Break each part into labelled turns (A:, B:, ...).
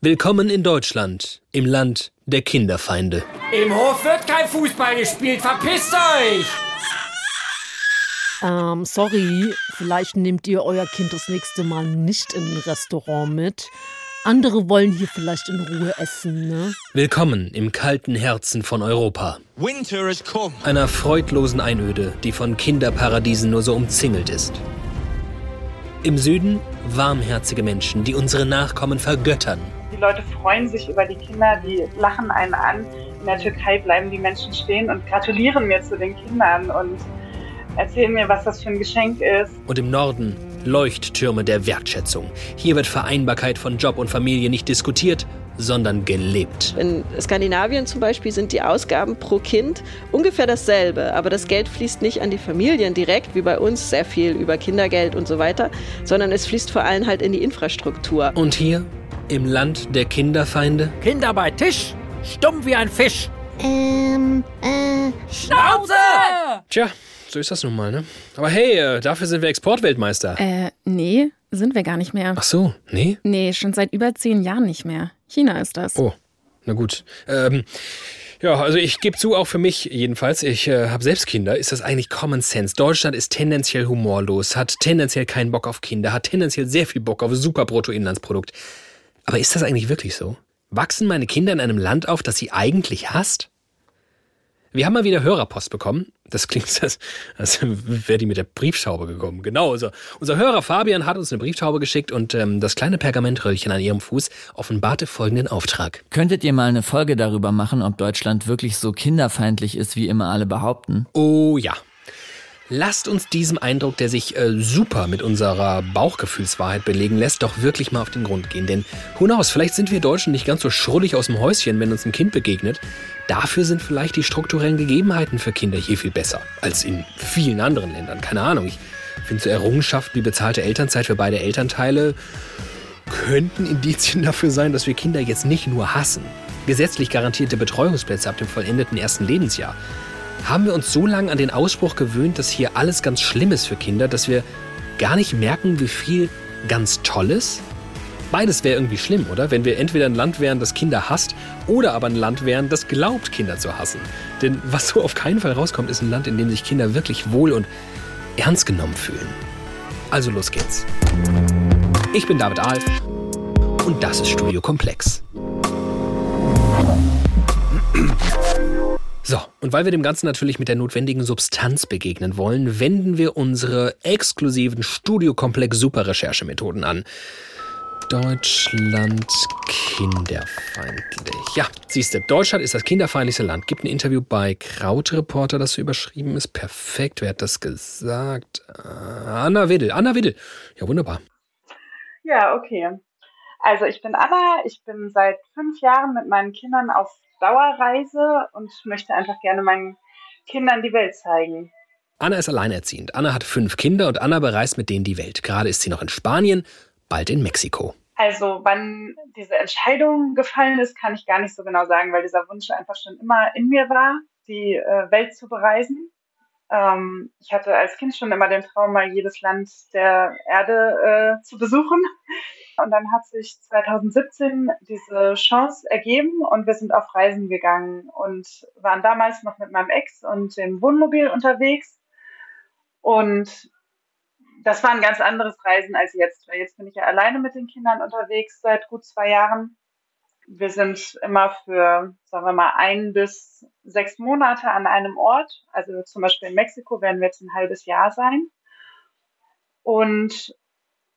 A: Willkommen in Deutschland, im Land der Kinderfeinde.
B: Im Hof wird kein Fußball gespielt, verpisst euch!
C: Ähm, sorry, vielleicht nehmt ihr euer Kind das nächste Mal nicht in ein Restaurant mit. Andere wollen hier vielleicht in Ruhe essen, ne?
A: Willkommen im kalten Herzen von Europa.
D: Winter has come.
A: Einer freudlosen Einöde, die von Kinderparadiesen nur so umzingelt ist. Im Süden warmherzige Menschen, die unsere Nachkommen vergöttern.
E: Die Leute freuen sich über die Kinder, die lachen einen an. In der Türkei bleiben die Menschen stehen und gratulieren mir zu den Kindern und erzählen mir, was das für ein Geschenk ist.
A: Und im Norden Leuchttürme der Wertschätzung. Hier wird Vereinbarkeit von Job und Familie nicht diskutiert, sondern gelebt.
F: In Skandinavien zum Beispiel sind die Ausgaben pro Kind ungefähr dasselbe, aber das Geld fließt nicht an die Familien direkt, wie bei uns, sehr viel über Kindergeld und so weiter, sondern es fließt vor allem halt in die Infrastruktur.
A: Und hier, im Land der Kinderfeinde?
B: Kinder bei Tisch, stumm wie ein Fisch.
G: Ähm, äh.
B: Schnauze!
A: Tja, so ist das nun mal, ne? Aber hey, äh, dafür sind wir Exportweltmeister.
H: Äh, nee, sind wir gar nicht mehr.
A: Ach so, nee?
H: Nee, schon seit über zehn Jahren nicht mehr. China ist das.
A: Oh, na gut. Ähm, ja, also ich gebe zu, auch für mich jedenfalls, ich äh, habe selbst Kinder, ist das eigentlich Common Sense. Deutschland ist tendenziell humorlos, hat tendenziell keinen Bock auf Kinder, hat tendenziell sehr viel Bock auf super Bruttoinlandsprodukt. Aber ist das eigentlich wirklich so? Wachsen meine Kinder in einem Land auf, das sie eigentlich hasst? Wir haben mal wieder Hörerpost bekommen. Das klingt, als, als wäre die mit der Brieftaube gekommen. Genau, also unser Hörer Fabian hat uns eine Brieftaube geschickt und ähm, das kleine Pergamentröllchen an ihrem Fuß offenbarte folgenden Auftrag.
I: Könntet ihr mal eine Folge darüber machen, ob Deutschland wirklich so kinderfeindlich ist, wie immer alle behaupten?
A: Oh ja. Lasst uns diesem Eindruck, der sich äh, super mit unserer Bauchgefühlswahrheit belegen lässt, doch wirklich mal auf den Grund gehen. Denn who vielleicht sind wir Deutschen nicht ganz so schrullig aus dem Häuschen, wenn uns ein Kind begegnet. Dafür sind vielleicht die strukturellen Gegebenheiten für Kinder hier viel besser als in vielen anderen Ländern. Keine Ahnung. Ich finde so Errungenschaften wie bezahlte Elternzeit für beide Elternteile könnten Indizien dafür sein, dass wir Kinder jetzt nicht nur hassen. Gesetzlich garantierte Betreuungsplätze ab dem vollendeten ersten Lebensjahr. Haben wir uns so lange an den Ausspruch gewöhnt, dass hier alles ganz schlimm ist für Kinder, dass wir gar nicht merken, wie viel ganz Tolles? Beides wäre irgendwie schlimm, oder? Wenn wir entweder ein Land wären, das Kinder hasst, oder aber ein Land wären, das glaubt, Kinder zu hassen. Denn was so auf keinen Fall rauskommt, ist ein Land, in dem sich Kinder wirklich wohl und ernst genommen fühlen. Also los geht's. Ich bin David Alf und das ist Studio Komplex. So, und weil wir dem Ganzen natürlich mit der notwendigen Substanz begegnen wollen, wenden wir unsere exklusiven Studiokomplex Super-Recherchemethoden an. Deutschland kinderfeindlich. Ja, siehst du, Deutschland ist das kinderfeindlichste Land. Gibt ein Interview bei Krautreporter, das so überschrieben ist. Perfekt, wer hat das gesagt? Anna Widdel. Anna Widdel. Ja, wunderbar.
E: Ja, okay. Also ich bin Anna, ich bin seit fünf Jahren mit meinen Kindern auf Dauerreise und möchte einfach gerne meinen Kindern die Welt zeigen.
A: Anna ist alleinerziehend. Anna hat fünf Kinder und Anna bereist mit denen die Welt. Gerade ist sie noch in Spanien, bald in Mexiko.
E: Also wann diese Entscheidung gefallen ist, kann ich gar nicht so genau sagen, weil dieser Wunsch einfach schon immer in mir war, die äh, Welt zu bereisen. Ähm, ich hatte als Kind schon immer den Traum, mal jedes Land der Erde äh, zu besuchen. Und dann hat sich 2017 diese Chance ergeben und wir sind auf Reisen gegangen und waren damals noch mit meinem Ex und dem Wohnmobil unterwegs. Und das war ein ganz anderes Reisen als jetzt, weil jetzt bin ich ja alleine mit den Kindern unterwegs seit gut zwei Jahren. Wir sind immer für, sagen wir mal, ein bis sechs Monate an einem Ort. Also zum Beispiel in Mexiko werden wir jetzt ein halbes Jahr sein. Und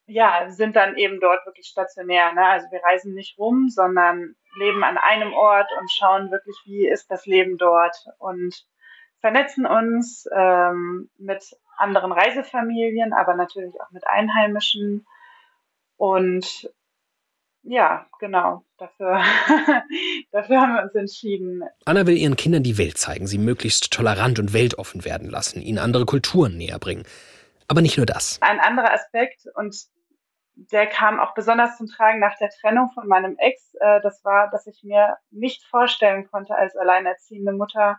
E: ja, sind dann eben dort wirklich stationär. Ne? Also wir reisen nicht rum, sondern leben an einem Ort und schauen wirklich, wie ist das Leben dort und vernetzen uns ähm, mit anderen Reisefamilien, aber natürlich auch mit Einheimischen. Und ja, genau, dafür, dafür haben wir uns entschieden.
A: Anna will ihren Kindern die Welt zeigen, sie möglichst tolerant und weltoffen werden lassen, ihnen andere Kulturen näher bringen. Aber nicht nur das.
E: Ein anderer Aspekt, und der kam auch besonders zum Tragen nach der Trennung von meinem Ex. Äh, das war, dass ich mir nicht vorstellen konnte, als alleinerziehende Mutter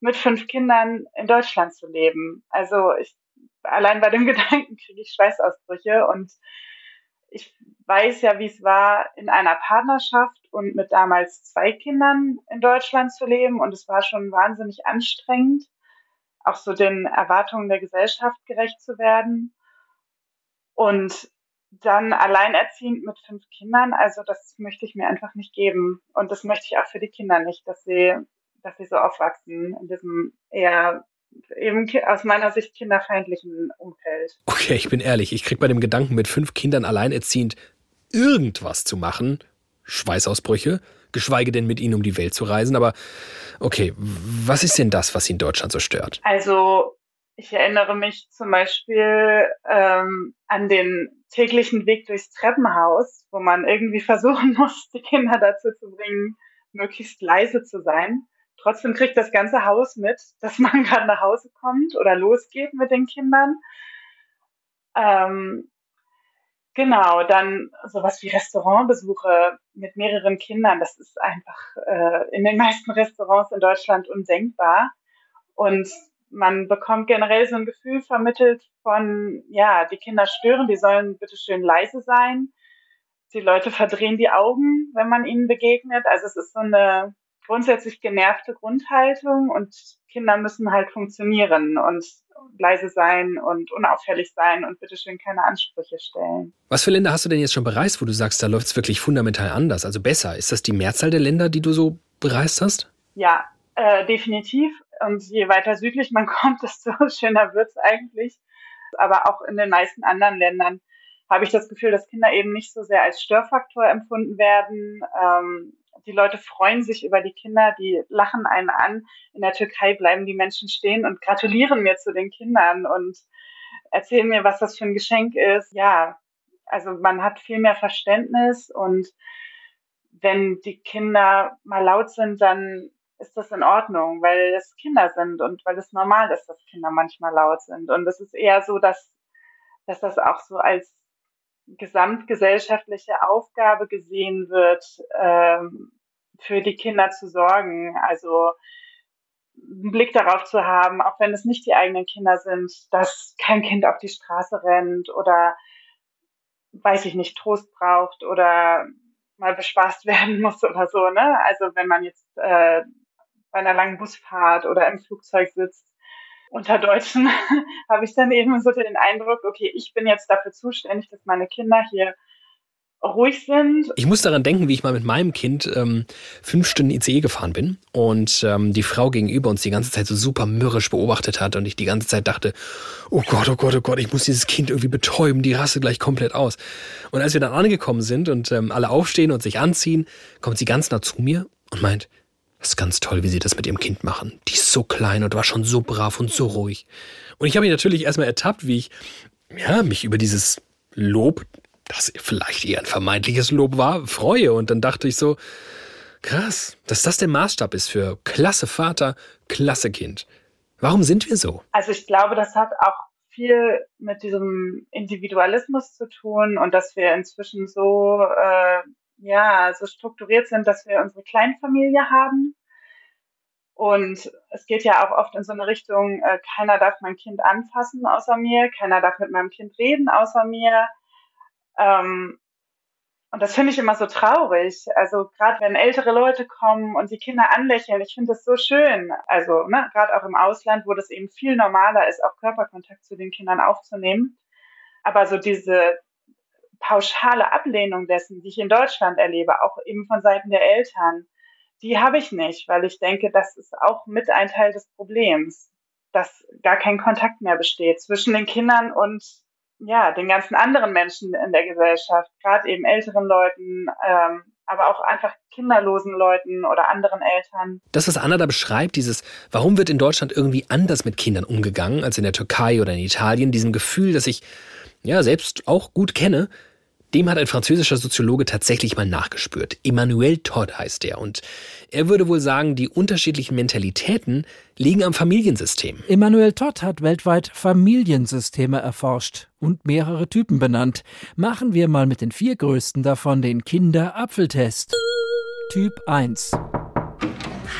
E: mit fünf Kindern in Deutschland zu leben. Also ich, allein bei dem Gedanken kriege ich Schweißausbrüche und ich weiß ja, wie es war, in einer Partnerschaft und mit damals zwei Kindern in Deutschland zu leben. Und es war schon wahnsinnig anstrengend, auch so den Erwartungen der Gesellschaft gerecht zu werden. Und dann alleinerziehend mit fünf Kindern, also das möchte ich mir einfach nicht geben. Und das möchte ich auch für die Kinder nicht, dass sie, dass sie so aufwachsen in diesem eher eben aus meiner Sicht kinderfeindlichen Umfeld.
A: Okay, ich bin ehrlich, ich krieg bei dem Gedanken, mit fünf Kindern alleinerziehend irgendwas zu machen, Schweißausbrüche, geschweige denn mit ihnen um die Welt zu reisen. Aber okay, was ist denn das, was in Deutschland so stört?
E: Also ich erinnere mich zum Beispiel ähm, an den täglichen Weg durchs Treppenhaus, wo man irgendwie versuchen muss, die Kinder dazu zu bringen, möglichst leise zu sein. Trotzdem kriegt das ganze Haus mit, dass man gerade nach Hause kommt oder losgeht mit den Kindern. Ähm, genau, dann sowas wie Restaurantbesuche mit mehreren Kindern, das ist einfach äh, in den meisten Restaurants in Deutschland undenkbar. Und man bekommt generell so ein Gefühl vermittelt von, ja, die Kinder stören, die sollen bitte schön leise sein. Die Leute verdrehen die Augen, wenn man ihnen begegnet. Also es ist so eine grundsätzlich genervte Grundhaltung und Kinder müssen halt funktionieren und leise sein und unauffällig sein und bitteschön keine Ansprüche stellen.
A: Was für Länder hast du denn jetzt schon bereist, wo du sagst, da läuft es wirklich fundamental anders, also besser? Ist das die Mehrzahl der Länder, die du so bereist hast?
E: Ja, äh, definitiv. Und je weiter südlich man kommt, desto schöner wird es eigentlich. Aber auch in den meisten anderen Ländern habe ich das Gefühl, dass Kinder eben nicht so sehr als Störfaktor empfunden werden. Ähm, die Leute freuen sich über die Kinder, die lachen einen an. In der Türkei bleiben die Menschen stehen und gratulieren mir zu den Kindern und erzählen mir, was das für ein Geschenk ist. Ja, also man hat viel mehr Verständnis und wenn die Kinder mal laut sind, dann ist das in Ordnung, weil es Kinder sind und weil es normal ist, dass Kinder manchmal laut sind. Und es ist eher so, dass, dass das auch so als gesamtgesellschaftliche Aufgabe gesehen wird, ähm, für die Kinder zu sorgen. Also einen Blick darauf zu haben, auch wenn es nicht die eigenen Kinder sind, dass kein Kind auf die Straße rennt oder weiß ich nicht, Trost braucht oder mal bespaßt werden muss oder so. Ne? Also wenn man jetzt äh, bei einer langen Busfahrt oder im Flugzeug sitzt, unter Deutschen habe ich dann eben so den Eindruck, okay, ich bin jetzt dafür zuständig, dass meine Kinder hier ruhig sind.
A: Ich muss daran denken, wie ich mal mit meinem Kind ähm, fünf Stunden ICE gefahren bin und ähm, die Frau gegenüber uns die ganze Zeit so super mürrisch beobachtet hat und ich die ganze Zeit dachte, oh Gott, oh Gott, oh Gott, ich muss dieses Kind irgendwie betäuben, die rasse gleich komplett aus. Und als wir dann angekommen sind und ähm, alle aufstehen und sich anziehen, kommt sie ganz nah zu mir und meint, das ist ganz toll, wie sie das mit ihrem Kind machen. Die ist so klein und war schon so brav und so ruhig. Und ich habe mich natürlich erstmal ertappt, wie ich ja, mich über dieses Lob, das vielleicht eher ein vermeintliches Lob war, freue. Und dann dachte ich so, krass, dass das der Maßstab ist für klasse Vater, klasse Kind. Warum sind wir so?
E: Also ich glaube, das hat auch viel mit diesem Individualismus zu tun und dass wir inzwischen so äh, ja, so strukturiert sind, dass wir unsere Kleinfamilie haben. Und es geht ja auch oft in so eine Richtung, äh, keiner darf mein Kind anfassen außer mir, keiner darf mit meinem Kind reden außer mir. Ähm, und das finde ich immer so traurig. Also gerade wenn ältere Leute kommen und die Kinder anlächeln, ich finde das so schön. Also ne, gerade auch im Ausland, wo das eben viel normaler ist, auch Körperkontakt zu den Kindern aufzunehmen. Aber so diese pauschale Ablehnung dessen, die ich in Deutschland erlebe, auch eben von Seiten der Eltern, die habe ich nicht, weil ich denke, das ist auch mit ein Teil des Problems, dass gar kein Kontakt mehr besteht zwischen den Kindern und ja, den ganzen anderen Menschen in der Gesellschaft, gerade eben älteren Leuten, ähm, aber auch einfach kinderlosen Leuten oder anderen Eltern.
A: Das, was Anna da beschreibt, dieses, warum wird in Deutschland irgendwie anders mit Kindern umgegangen als in der Türkei oder in Italien, diesem Gefühl, das ich ja selbst auch gut kenne, dem hat ein französischer Soziologe tatsächlich mal nachgespürt. Emmanuel Todd heißt er. Und er würde wohl sagen, die unterschiedlichen Mentalitäten liegen am Familiensystem.
D: Emmanuel Todd hat weltweit Familiensysteme erforscht und mehrere Typen benannt. Machen wir mal mit den vier größten davon den Kinderapfeltest. Typ 1.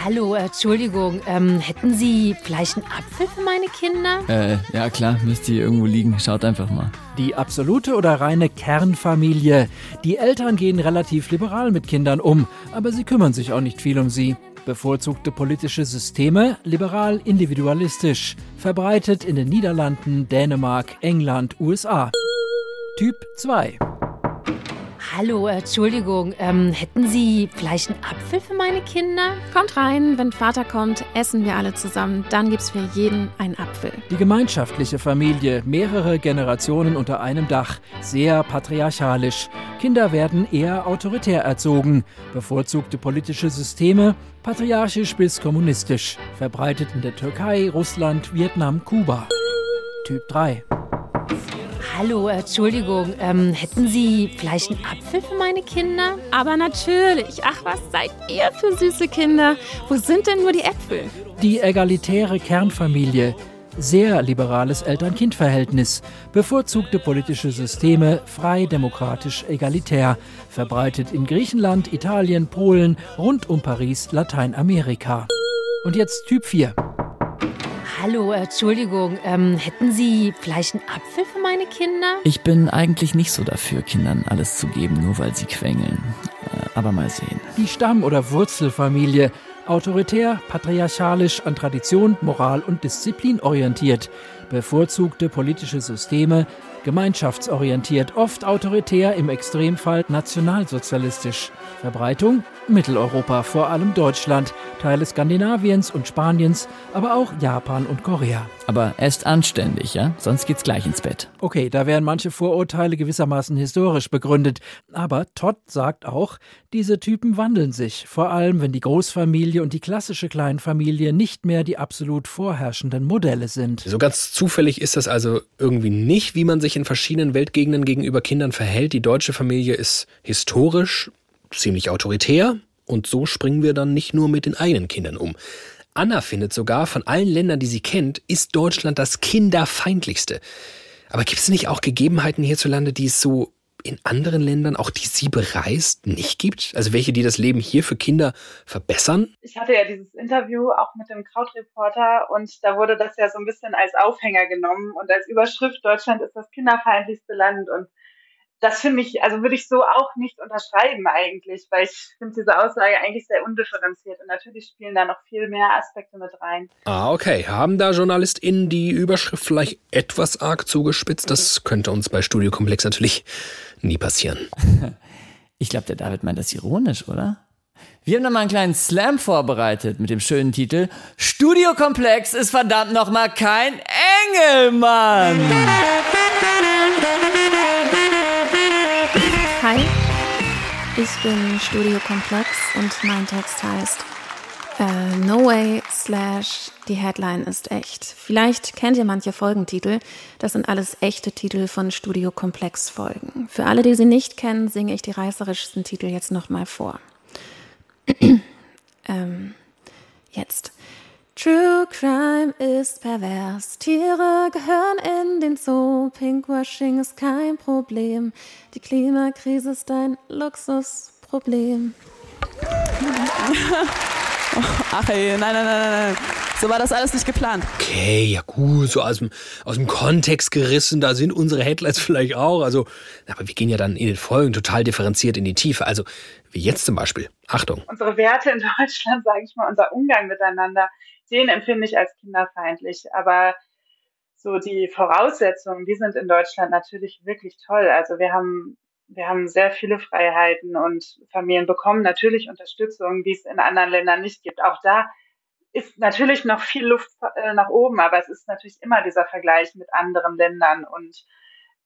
C: Hallo, Entschuldigung, ähm, hätten Sie vielleicht einen Apfel für meine Kinder?
I: Äh, ja klar, müsste hier irgendwo liegen. Schaut einfach mal.
D: Die absolute oder reine Kernfamilie. Die Eltern gehen relativ liberal mit Kindern um, aber sie kümmern sich auch nicht viel um sie. Bevorzugte politische Systeme liberal individualistisch, verbreitet in den Niederlanden, Dänemark, England, USA. Typ 2.
C: Hallo, Entschuldigung, ähm, hätten Sie vielleicht einen Apfel für meine Kinder?
H: Kommt rein, wenn Vater kommt, essen wir alle zusammen. Dann gibt's für jeden einen Apfel.
D: Die gemeinschaftliche Familie, mehrere Generationen unter einem Dach, sehr patriarchalisch. Kinder werden eher autoritär erzogen. Bevorzugte politische Systeme, patriarchisch bis kommunistisch. Verbreitet in der Türkei, Russland, Vietnam, Kuba. Typ 3.
C: Hallo, Entschuldigung, ähm, hätten Sie vielleicht einen Apfel für meine Kinder?
H: Aber natürlich. Ach, was seid ihr für süße Kinder? Wo sind denn nur die Äpfel?
D: Die egalitäre Kernfamilie. Sehr liberales Eltern-Kind-Verhältnis. Bevorzugte politische Systeme, frei, demokratisch, egalitär. Verbreitet in Griechenland, Italien, Polen, rund um Paris, Lateinamerika. Und jetzt Typ 4.
C: Hallo, Entschuldigung, ähm, hätten Sie vielleicht einen Apfel für meine Kinder?
I: Ich bin eigentlich nicht so dafür, Kindern alles zu geben, nur weil sie quengeln. Äh, aber mal sehen.
D: Die Stamm- oder Wurzelfamilie. Autoritär, patriarchalisch, an Tradition, Moral und Disziplin orientiert. Bevorzugte politische Systeme, gemeinschaftsorientiert, oft autoritär, im Extremfall nationalsozialistisch. Verbreitung Mitteleuropa, vor allem Deutschland, Teile Skandinaviens und Spaniens, aber auch Japan und Korea.
I: Aber esst anständig, ja? Sonst geht's gleich ins Bett.
D: Okay, da wären manche Vorurteile gewissermaßen historisch begründet. Aber Todd sagt auch, diese Typen wandeln sich, vor allem wenn die Großfamilie und die klassische Kleinfamilie nicht mehr die absolut vorherrschenden Modelle sind.
A: So ganz zufällig ist das also irgendwie nicht, wie man sich in verschiedenen Weltgegenden gegenüber Kindern verhält. Die deutsche Familie ist historisch ziemlich autoritär und so springen wir dann nicht nur mit den eigenen Kindern um. Anna findet sogar, von allen Ländern, die sie kennt, ist Deutschland das kinderfeindlichste. Aber gibt es nicht auch Gegebenheiten hierzulande, die es so in anderen Ländern, auch die sie bereist, nicht gibt? Also welche, die das Leben hier für Kinder verbessern?
E: Ich hatte ja dieses Interview auch mit dem Krautreporter und da wurde das ja so ein bisschen als Aufhänger genommen und als Überschrift Deutschland ist das kinderfeindlichste Land und das finde ich, also würde ich so auch nicht unterschreiben eigentlich, weil ich finde diese Aussage eigentlich sehr undifferenziert und natürlich spielen da noch viel mehr Aspekte mit rein.
A: Ah, okay. Haben da JournalistInnen die Überschrift vielleicht etwas arg zugespitzt? Das könnte uns bei Studiokomplex natürlich nie passieren.
I: Ich glaube, der David meint das ironisch, oder? Wir haben noch mal einen kleinen Slam vorbereitet mit dem schönen Titel Studiokomplex ist verdammt noch mal kein Engelmann.
H: Hi, ich bin Studio Komplex und mein Text heißt äh, No Way slash die Headline ist echt. Vielleicht kennt ihr manche Folgentitel. Das sind alles echte Titel von Studio Komplex Folgen. Für alle, die sie nicht kennen, singe ich die reißerischsten Titel jetzt nochmal vor. ähm, jetzt. True Crime ist pervers. Tiere gehören in den Zoo. Pinkwashing ist kein Problem. Die Klimakrise ist ein Luxusproblem.
J: Ach ey, nein, nein, nein, nein. So war das alles nicht geplant.
A: Okay, ja gut, so aus dem, aus dem Kontext gerissen, da sind unsere Headlines vielleicht auch. Also, aber wir gehen ja dann in den Folgen total differenziert in die Tiefe. Also, wie jetzt zum Beispiel. Achtung.
E: Unsere Werte in Deutschland, sage ich mal, unser Umgang miteinander, den empfinde ich als kinderfeindlich. Aber so die Voraussetzungen, die sind in Deutschland natürlich wirklich toll. Also wir haben wir haben sehr viele Freiheiten und Familien bekommen natürlich Unterstützung, die es in anderen Ländern nicht gibt. Auch da ist natürlich noch viel Luft äh, nach oben, aber es ist natürlich immer dieser Vergleich mit anderen Ländern und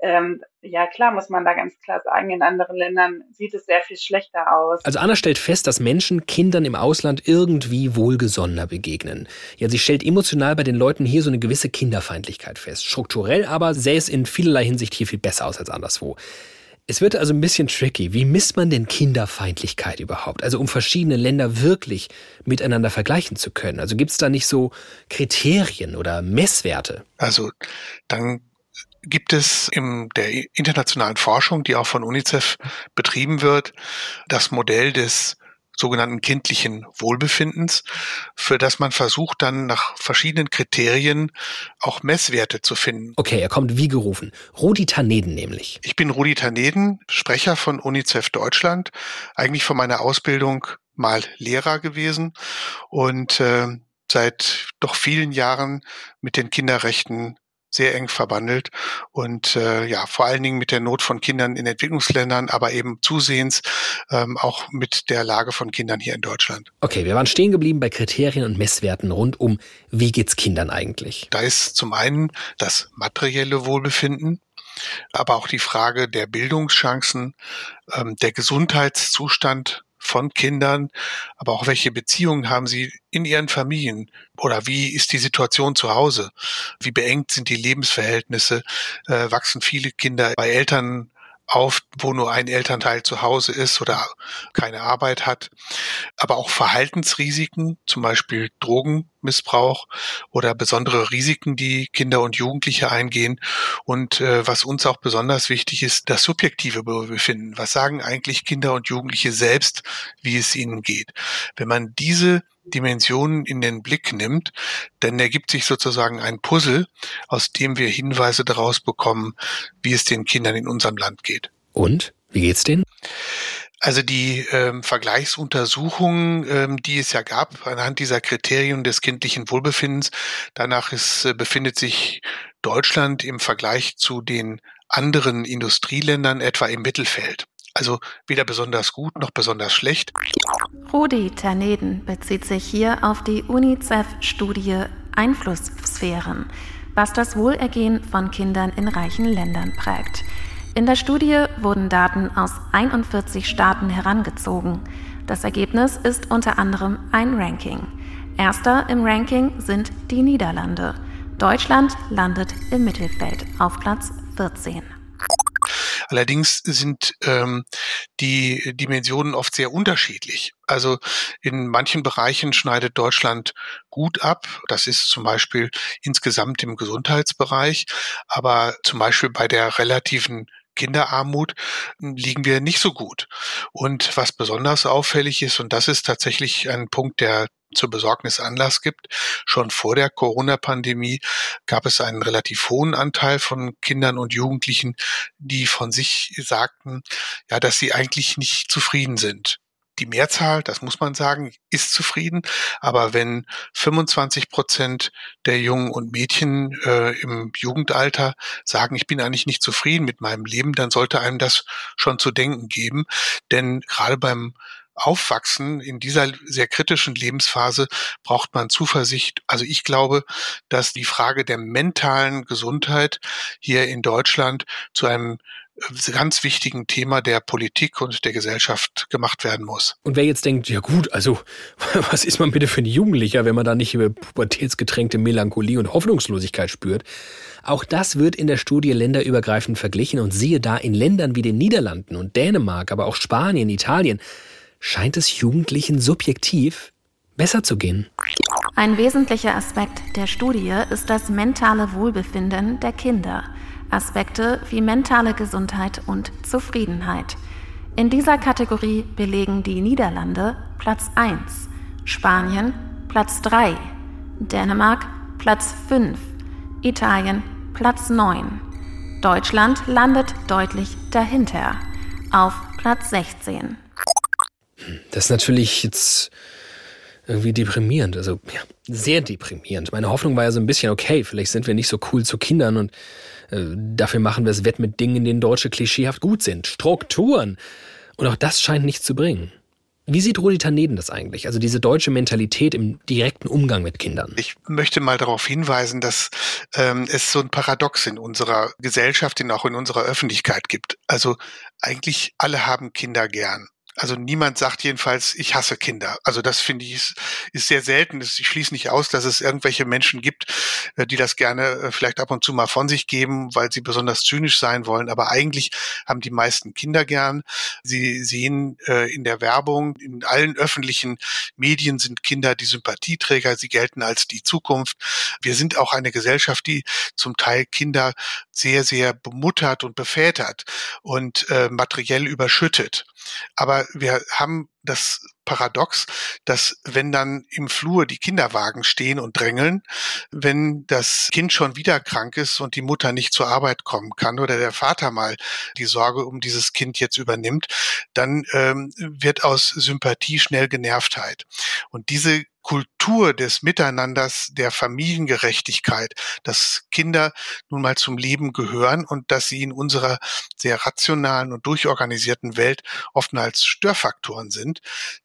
E: ähm, ja klar muss man da ganz klar sagen, in anderen Ländern sieht es sehr viel schlechter aus.
A: Also Anna stellt fest, dass Menschen Kindern im Ausland irgendwie wohlgesonnener begegnen. Ja, sie stellt emotional bei den Leuten hier so eine gewisse Kinderfeindlichkeit fest. Strukturell aber sähe es in vielerlei Hinsicht hier viel besser aus als anderswo. Es wird also ein bisschen tricky. Wie misst man denn Kinderfeindlichkeit überhaupt? Also um verschiedene Länder wirklich miteinander vergleichen zu können. Also gibt es da nicht so Kriterien oder Messwerte?
K: Also dann gibt es in der internationalen Forschung, die auch von UNICEF betrieben wird, das Modell des sogenannten kindlichen Wohlbefindens, für das man versucht dann nach verschiedenen Kriterien auch Messwerte zu finden.
A: Okay, er kommt wie gerufen. Rudi Taneden nämlich.
K: Ich bin Rudi Taneden, Sprecher von UNICEF Deutschland, eigentlich von meiner Ausbildung mal Lehrer gewesen und äh, seit doch vielen Jahren mit den Kinderrechten sehr eng verbandelt und äh, ja vor allen Dingen mit der Not von Kindern in Entwicklungsländern, aber eben zusehends ähm, auch mit der Lage von Kindern hier in Deutschland.
A: Okay, wir waren stehen geblieben bei Kriterien und Messwerten rund um wie geht's Kindern eigentlich?
K: Da ist zum einen das materielle Wohlbefinden, aber auch die Frage der Bildungschancen, ähm, der Gesundheitszustand von Kindern, aber auch welche Beziehungen haben sie in ihren Familien oder wie ist die Situation zu Hause? Wie beengt sind die Lebensverhältnisse? Äh, wachsen viele Kinder bei Eltern auf, wo nur ein Elternteil zu Hause ist oder keine Arbeit hat. Aber auch Verhaltensrisiken, zum Beispiel Drogenmissbrauch oder besondere Risiken, die Kinder und Jugendliche eingehen. Und äh, was uns auch besonders wichtig ist, das subjektive Befinden. Was sagen eigentlich Kinder und Jugendliche selbst, wie es ihnen geht? Wenn man diese Dimensionen in den Blick nimmt, dann ergibt sich sozusagen ein Puzzle, aus dem wir Hinweise daraus bekommen, wie es den Kindern in unserem Land geht.
A: Und? Wie geht's denen?
K: Also die ähm, Vergleichsuntersuchungen, ähm, die es ja gab, anhand dieser Kriterien des kindlichen Wohlbefindens, danach ist, äh, befindet sich Deutschland im Vergleich zu den anderen Industrieländern etwa im Mittelfeld. Also weder besonders gut noch besonders schlecht.
H: Rudi Terneden bezieht sich hier auf die UNICEF-Studie Einflusssphären, was das Wohlergehen von Kindern in reichen Ländern prägt. In der Studie wurden Daten aus 41 Staaten herangezogen. Das Ergebnis ist unter anderem ein Ranking. Erster im Ranking sind die Niederlande. Deutschland landet im Mittelfeld auf Platz 14.
K: Allerdings sind ähm, die Dimensionen oft sehr unterschiedlich. Also in manchen Bereichen schneidet Deutschland gut ab. Das ist zum Beispiel insgesamt im Gesundheitsbereich, aber zum Beispiel bei der relativen Kinderarmut liegen wir nicht so gut. Und was besonders auffällig ist, und das ist tatsächlich ein Punkt, der zur Besorgnis Anlass gibt. Schon vor der Corona-Pandemie gab es einen relativ hohen Anteil von Kindern und Jugendlichen, die von sich sagten, ja, dass sie eigentlich nicht zufrieden sind die Mehrzahl, das muss man sagen, ist zufrieden. Aber wenn 25 Prozent der Jungen und Mädchen äh, im Jugendalter sagen, ich bin eigentlich nicht zufrieden mit meinem Leben, dann sollte einem das schon zu denken geben. Denn gerade beim Aufwachsen in dieser sehr kritischen Lebensphase braucht man Zuversicht. Also ich glaube, dass die Frage der mentalen Gesundheit hier in Deutschland zu einem ganz wichtigen Thema der Politik und der Gesellschaft gemacht werden muss.
A: Und wer jetzt denkt, ja gut, also was ist man bitte für ein Jugendlicher, wenn man da nicht über pubertätsgetränkte Melancholie und Hoffnungslosigkeit spürt? Auch das wird in der Studie länderübergreifend verglichen und siehe da in Ländern wie den Niederlanden und Dänemark, aber auch Spanien, Italien, scheint es Jugendlichen subjektiv besser zu gehen.
H: Ein wesentlicher Aspekt der Studie ist das mentale Wohlbefinden der Kinder. Aspekte wie mentale Gesundheit und Zufriedenheit. In dieser Kategorie belegen die Niederlande Platz 1, Spanien Platz 3, Dänemark Platz 5, Italien Platz 9. Deutschland landet deutlich dahinter, auf Platz 16.
A: Das ist natürlich jetzt irgendwie deprimierend. Also ja, sehr deprimierend. Meine Hoffnung war ja so ein bisschen, okay, vielleicht sind wir nicht so cool zu Kindern und äh, dafür machen wir es wett mit Dingen, in denen Deutsche klischeehaft gut sind. Strukturen. Und auch das scheint nichts zu bringen. Wie sieht Rudi Taneden das eigentlich? Also diese deutsche Mentalität im direkten Umgang mit Kindern.
K: Ich möchte mal darauf hinweisen, dass ähm, es so ein Paradox in unserer Gesellschaft und auch in unserer Öffentlichkeit gibt. Also eigentlich alle haben Kinder gern. Also niemand sagt jedenfalls, ich hasse Kinder. Also das finde ich ist, sehr selten. Ich schließe nicht aus, dass es irgendwelche Menschen gibt, äh, die das gerne äh, vielleicht ab und zu mal von sich geben, weil sie besonders zynisch sein wollen. Aber eigentlich haben die meisten Kinder gern. Sie sehen äh, in der Werbung, in allen öffentlichen Medien sind Kinder die Sympathieträger. Sie gelten als die Zukunft. Wir sind auch eine Gesellschaft, die zum Teil Kinder sehr, sehr bemuttert und befätert und materiell überschüttet. Aber wir haben das paradox, dass wenn dann im Flur die Kinderwagen stehen und drängeln, wenn das Kind schon wieder krank ist und die Mutter nicht zur Arbeit kommen kann oder der Vater mal die Sorge um dieses Kind jetzt übernimmt, dann ähm, wird aus Sympathie schnell Genervtheit. Und diese Kultur des Miteinanders, der Familiengerechtigkeit, dass Kinder nun mal zum Leben gehören und dass sie in unserer sehr rationalen und durchorganisierten Welt oft als Störfaktoren sind,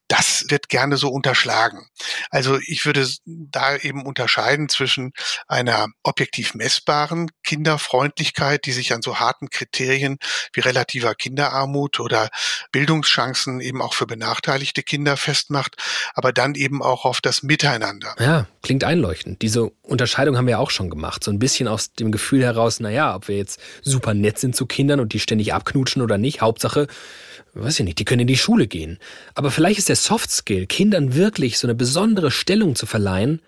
K: das wird gerne so unterschlagen. Also ich würde da eben unterscheiden zwischen einer objektiv messbaren Kinderfreundlichkeit, die sich an so harten Kriterien wie relativer Kinderarmut oder Bildungschancen eben auch für benachteiligte Kinder festmacht, aber dann eben auch auf das Miteinander.
A: Ja, klingt einleuchtend. Diese Unterscheidung haben wir auch schon gemacht. So ein bisschen aus dem Gefühl heraus, naja, ob wir jetzt super nett sind zu Kindern und die ständig abknutschen oder nicht. Hauptsache, weiß ich nicht, die können in die Schule gehen. Aber vielleicht ist der Softskill, Kindern wirklich so eine besondere Stellung zu verleihen,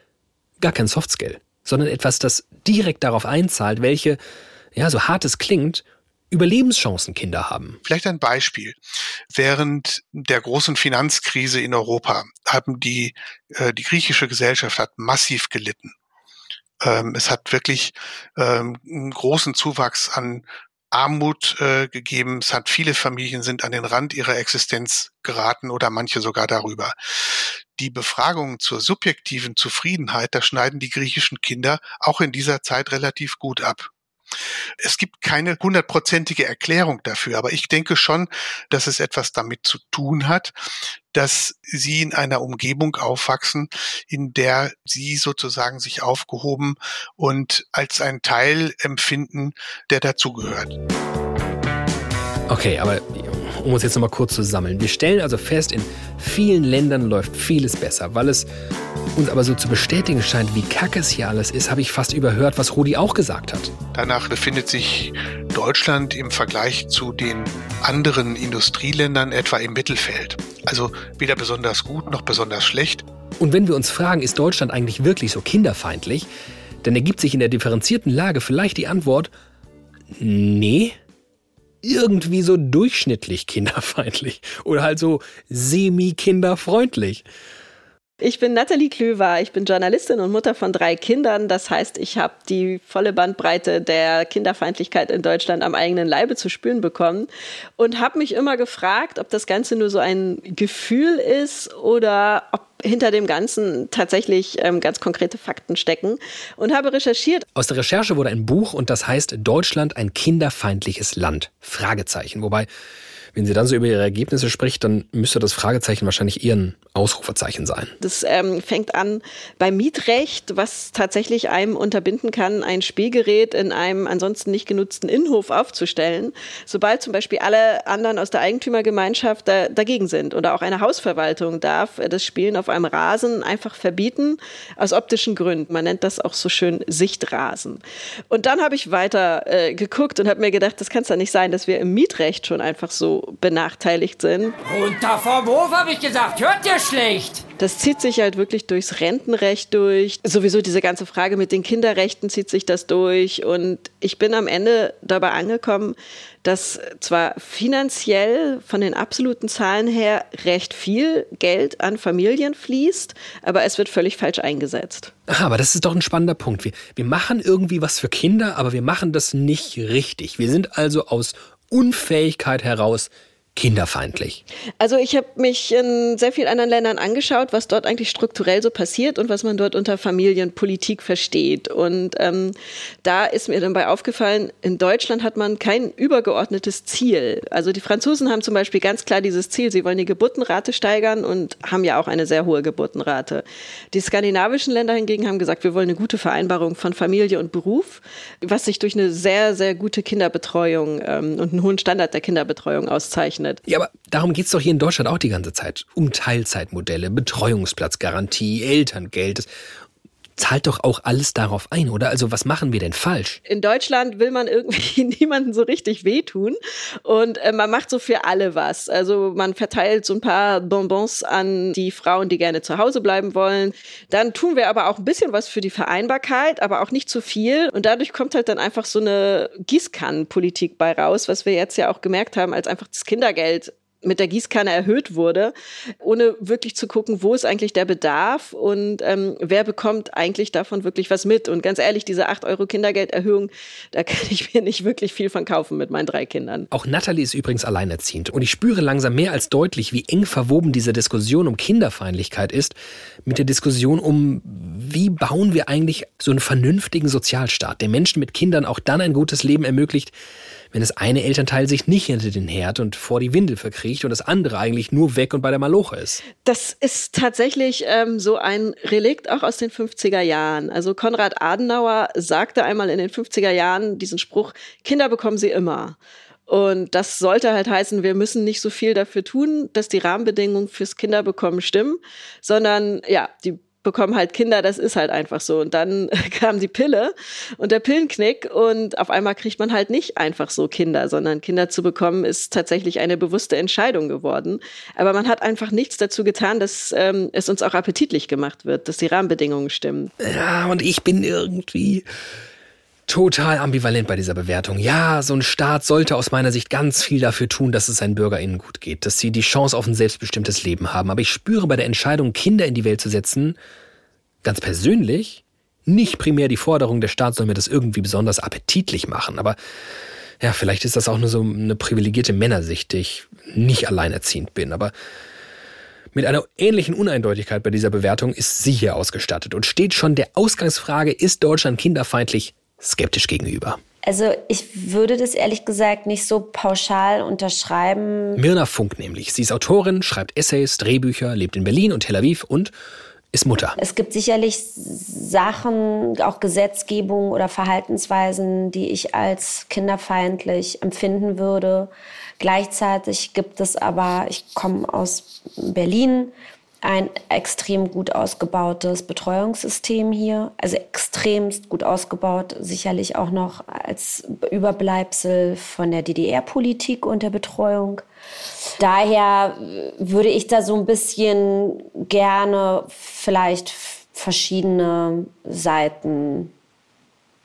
A: gar kein Softskill, sondern etwas, das direkt darauf einzahlt, welche, ja, so hart es klingt, Überlebenschancen Kinder haben.
K: Vielleicht ein Beispiel. Während der großen Finanzkrise in Europa haben die, äh, die griechische Gesellschaft hat massiv gelitten. Ähm, es hat wirklich ähm, einen großen Zuwachs an Armut äh, gegeben. Es hat viele Familien sind an den Rand ihrer Existenz geraten oder manche sogar darüber. Die Befragungen zur subjektiven Zufriedenheit, da schneiden die griechischen Kinder auch in dieser Zeit relativ gut ab. Es gibt keine hundertprozentige Erklärung dafür, aber ich denke schon, dass es etwas damit zu tun hat, dass sie in einer Umgebung aufwachsen, in der sie sozusagen sich aufgehoben und als ein Teil empfinden, der dazugehört.
A: Okay, aber um uns jetzt nochmal kurz zu sammeln. Wir stellen also fest, in vielen Ländern läuft vieles besser, weil es uns aber so zu bestätigen scheint, wie kacke es hier alles ist, habe ich fast überhört, was Rudi auch gesagt hat.
K: Danach befindet sich Deutschland im Vergleich zu den anderen Industrieländern etwa im Mittelfeld. Also weder besonders gut noch besonders schlecht.
A: Und wenn wir uns fragen, ist Deutschland eigentlich wirklich so kinderfeindlich, dann ergibt sich in der differenzierten Lage vielleicht die Antwort, nee, irgendwie so durchschnittlich kinderfeindlich oder halt so semi-kinderfreundlich.
F: Ich bin Nathalie Klöver, ich bin Journalistin und Mutter von drei Kindern. Das heißt, ich habe die volle Bandbreite der Kinderfeindlichkeit in Deutschland am eigenen Leibe zu spüren bekommen und habe mich immer gefragt, ob das Ganze nur so ein Gefühl ist oder ob hinter dem Ganzen tatsächlich ähm, ganz konkrete Fakten stecken und habe recherchiert.
A: Aus der Recherche wurde ein Buch und das heißt Deutschland ein kinderfeindliches Land? Fragezeichen. Wobei wenn sie dann so über ihre Ergebnisse spricht, dann müsste das Fragezeichen wahrscheinlich eher ein Ausrufezeichen sein.
F: Das ähm, fängt an beim Mietrecht, was tatsächlich einem unterbinden kann, ein Spielgerät in einem ansonsten nicht genutzten Innenhof aufzustellen, sobald zum Beispiel alle anderen aus der Eigentümergemeinschaft da, dagegen sind. Oder auch eine Hausverwaltung darf das Spielen auf einem Rasen einfach verbieten, aus optischen Gründen. Man nennt das auch so schön Sichtrasen. Und dann habe ich weiter äh, geguckt und habe mir gedacht, das kann es ja nicht sein, dass wir im Mietrecht schon einfach so benachteiligt sind.
B: Runter vom Hof, habe ich gesagt. Hört ihr schlecht?
F: Das zieht sich halt wirklich durchs Rentenrecht durch. Sowieso diese ganze Frage mit den Kinderrechten zieht sich das durch. Und ich bin am Ende dabei angekommen, dass zwar finanziell von den absoluten Zahlen her recht viel Geld an Familien fließt, aber es wird völlig falsch eingesetzt.
A: Aha, aber das ist doch ein spannender Punkt. Wir, wir machen irgendwie was für Kinder, aber wir machen das nicht richtig. Wir sind also aus Unfähigkeit heraus kinderfeindlich?
F: Also ich habe mich in sehr vielen anderen Ländern angeschaut, was dort eigentlich strukturell so passiert und was man dort unter Familienpolitik versteht. Und ähm, da ist mir dabei aufgefallen, in Deutschland hat man kein übergeordnetes Ziel. Also die Franzosen haben zum Beispiel ganz klar dieses Ziel, sie wollen die Geburtenrate steigern und haben ja auch eine sehr hohe Geburtenrate. Die skandinavischen Länder hingegen haben gesagt, wir wollen eine gute Vereinbarung von Familie und Beruf, was sich durch eine sehr, sehr gute Kinderbetreuung ähm, und einen hohen Standard der Kinderbetreuung auszeichnet
A: berechnet. Ja, aber darum geht es doch hier in Deutschland auch die ganze Zeit. Um Teilzeitmodelle, Betreuungsplatzgarantie, Elterngeld zahlt doch auch alles darauf ein, oder? Also was machen wir denn falsch?
F: In Deutschland will man irgendwie niemanden so richtig wehtun und äh, man macht so für alle was. Also man verteilt so ein paar Bonbons an die Frauen, die gerne zu Hause bleiben wollen. Dann tun wir aber auch ein bisschen was für die Vereinbarkeit, aber auch nicht zu viel und dadurch kommt halt dann einfach so eine Gießkannenpolitik bei raus, was wir jetzt ja auch gemerkt haben, als einfach das Kindergeld mit der Gießkanne erhöht wurde, ohne wirklich zu gucken, wo ist eigentlich der Bedarf und ähm, wer bekommt eigentlich davon wirklich was mit. Und ganz ehrlich, diese 8 Euro Kindergelderhöhung, da kann ich mir nicht wirklich viel von kaufen mit meinen drei Kindern.
A: Auch Natalie ist übrigens alleinerziehend. Und ich spüre langsam mehr als deutlich, wie eng verwoben diese Diskussion um Kinderfeindlichkeit ist mit der Diskussion um, wie bauen wir eigentlich so einen vernünftigen Sozialstaat, der Menschen mit Kindern auch dann ein gutes Leben ermöglicht, wenn das eine Elternteil sich nicht hinter den Herd und vor die Windel verkriecht und das andere eigentlich nur weg und bei der Maloche ist.
F: Das ist tatsächlich ähm, so ein Relikt auch aus den 50er Jahren. Also Konrad Adenauer sagte einmal in den 50er Jahren diesen Spruch, Kinder bekommen sie immer. Und das sollte halt heißen, wir müssen nicht so viel dafür tun, dass die Rahmenbedingungen fürs Kinderbekommen stimmen, sondern ja, die bekommen halt Kinder, das ist halt einfach so. Und dann kam die Pille und der Pillenknick und auf einmal kriegt man halt nicht einfach so Kinder, sondern Kinder zu bekommen ist tatsächlich eine bewusste Entscheidung geworden. Aber man hat einfach nichts dazu getan, dass ähm, es uns auch appetitlich gemacht wird, dass die Rahmenbedingungen stimmen.
A: Ja, und ich bin irgendwie total ambivalent bei dieser Bewertung. Ja, so ein Staat sollte aus meiner Sicht ganz viel dafür tun, dass es seinen BürgerInnen gut geht, dass sie die Chance auf ein selbstbestimmtes Leben haben. Aber ich spüre bei der Entscheidung, Kinder in die Welt zu setzen, ganz persönlich, nicht primär die Forderung, der Staat soll mir das irgendwie besonders appetitlich machen. Aber ja, vielleicht ist das auch nur so eine privilegierte Männersicht, die ich nicht alleinerziehend bin. Aber mit einer ähnlichen Uneindeutigkeit bei dieser Bewertung ist sie hier ausgestattet und steht schon der Ausgangsfrage, ist Deutschland kinderfeindlich skeptisch gegenüber.
L: Also ich würde das ehrlich gesagt nicht so pauschal unterschreiben.
A: Mirna Funk nämlich. Sie ist Autorin, schreibt Essays, Drehbücher, lebt in Berlin und Tel Aviv und ist Mutter.
L: Es gibt sicherlich Sachen, auch Gesetzgebung oder Verhaltensweisen, die ich als kinderfeindlich empfinden würde. Gleichzeitig gibt es aber, ich komme aus Berlin, ein extrem gut ausgebautes Betreuungssystem hier, also extremst gut ausgebaut, sicherlich auch noch als Überbleibsel von der DDR-Politik und der Betreuung. Daher würde ich da so ein bisschen gerne vielleicht verschiedene Seiten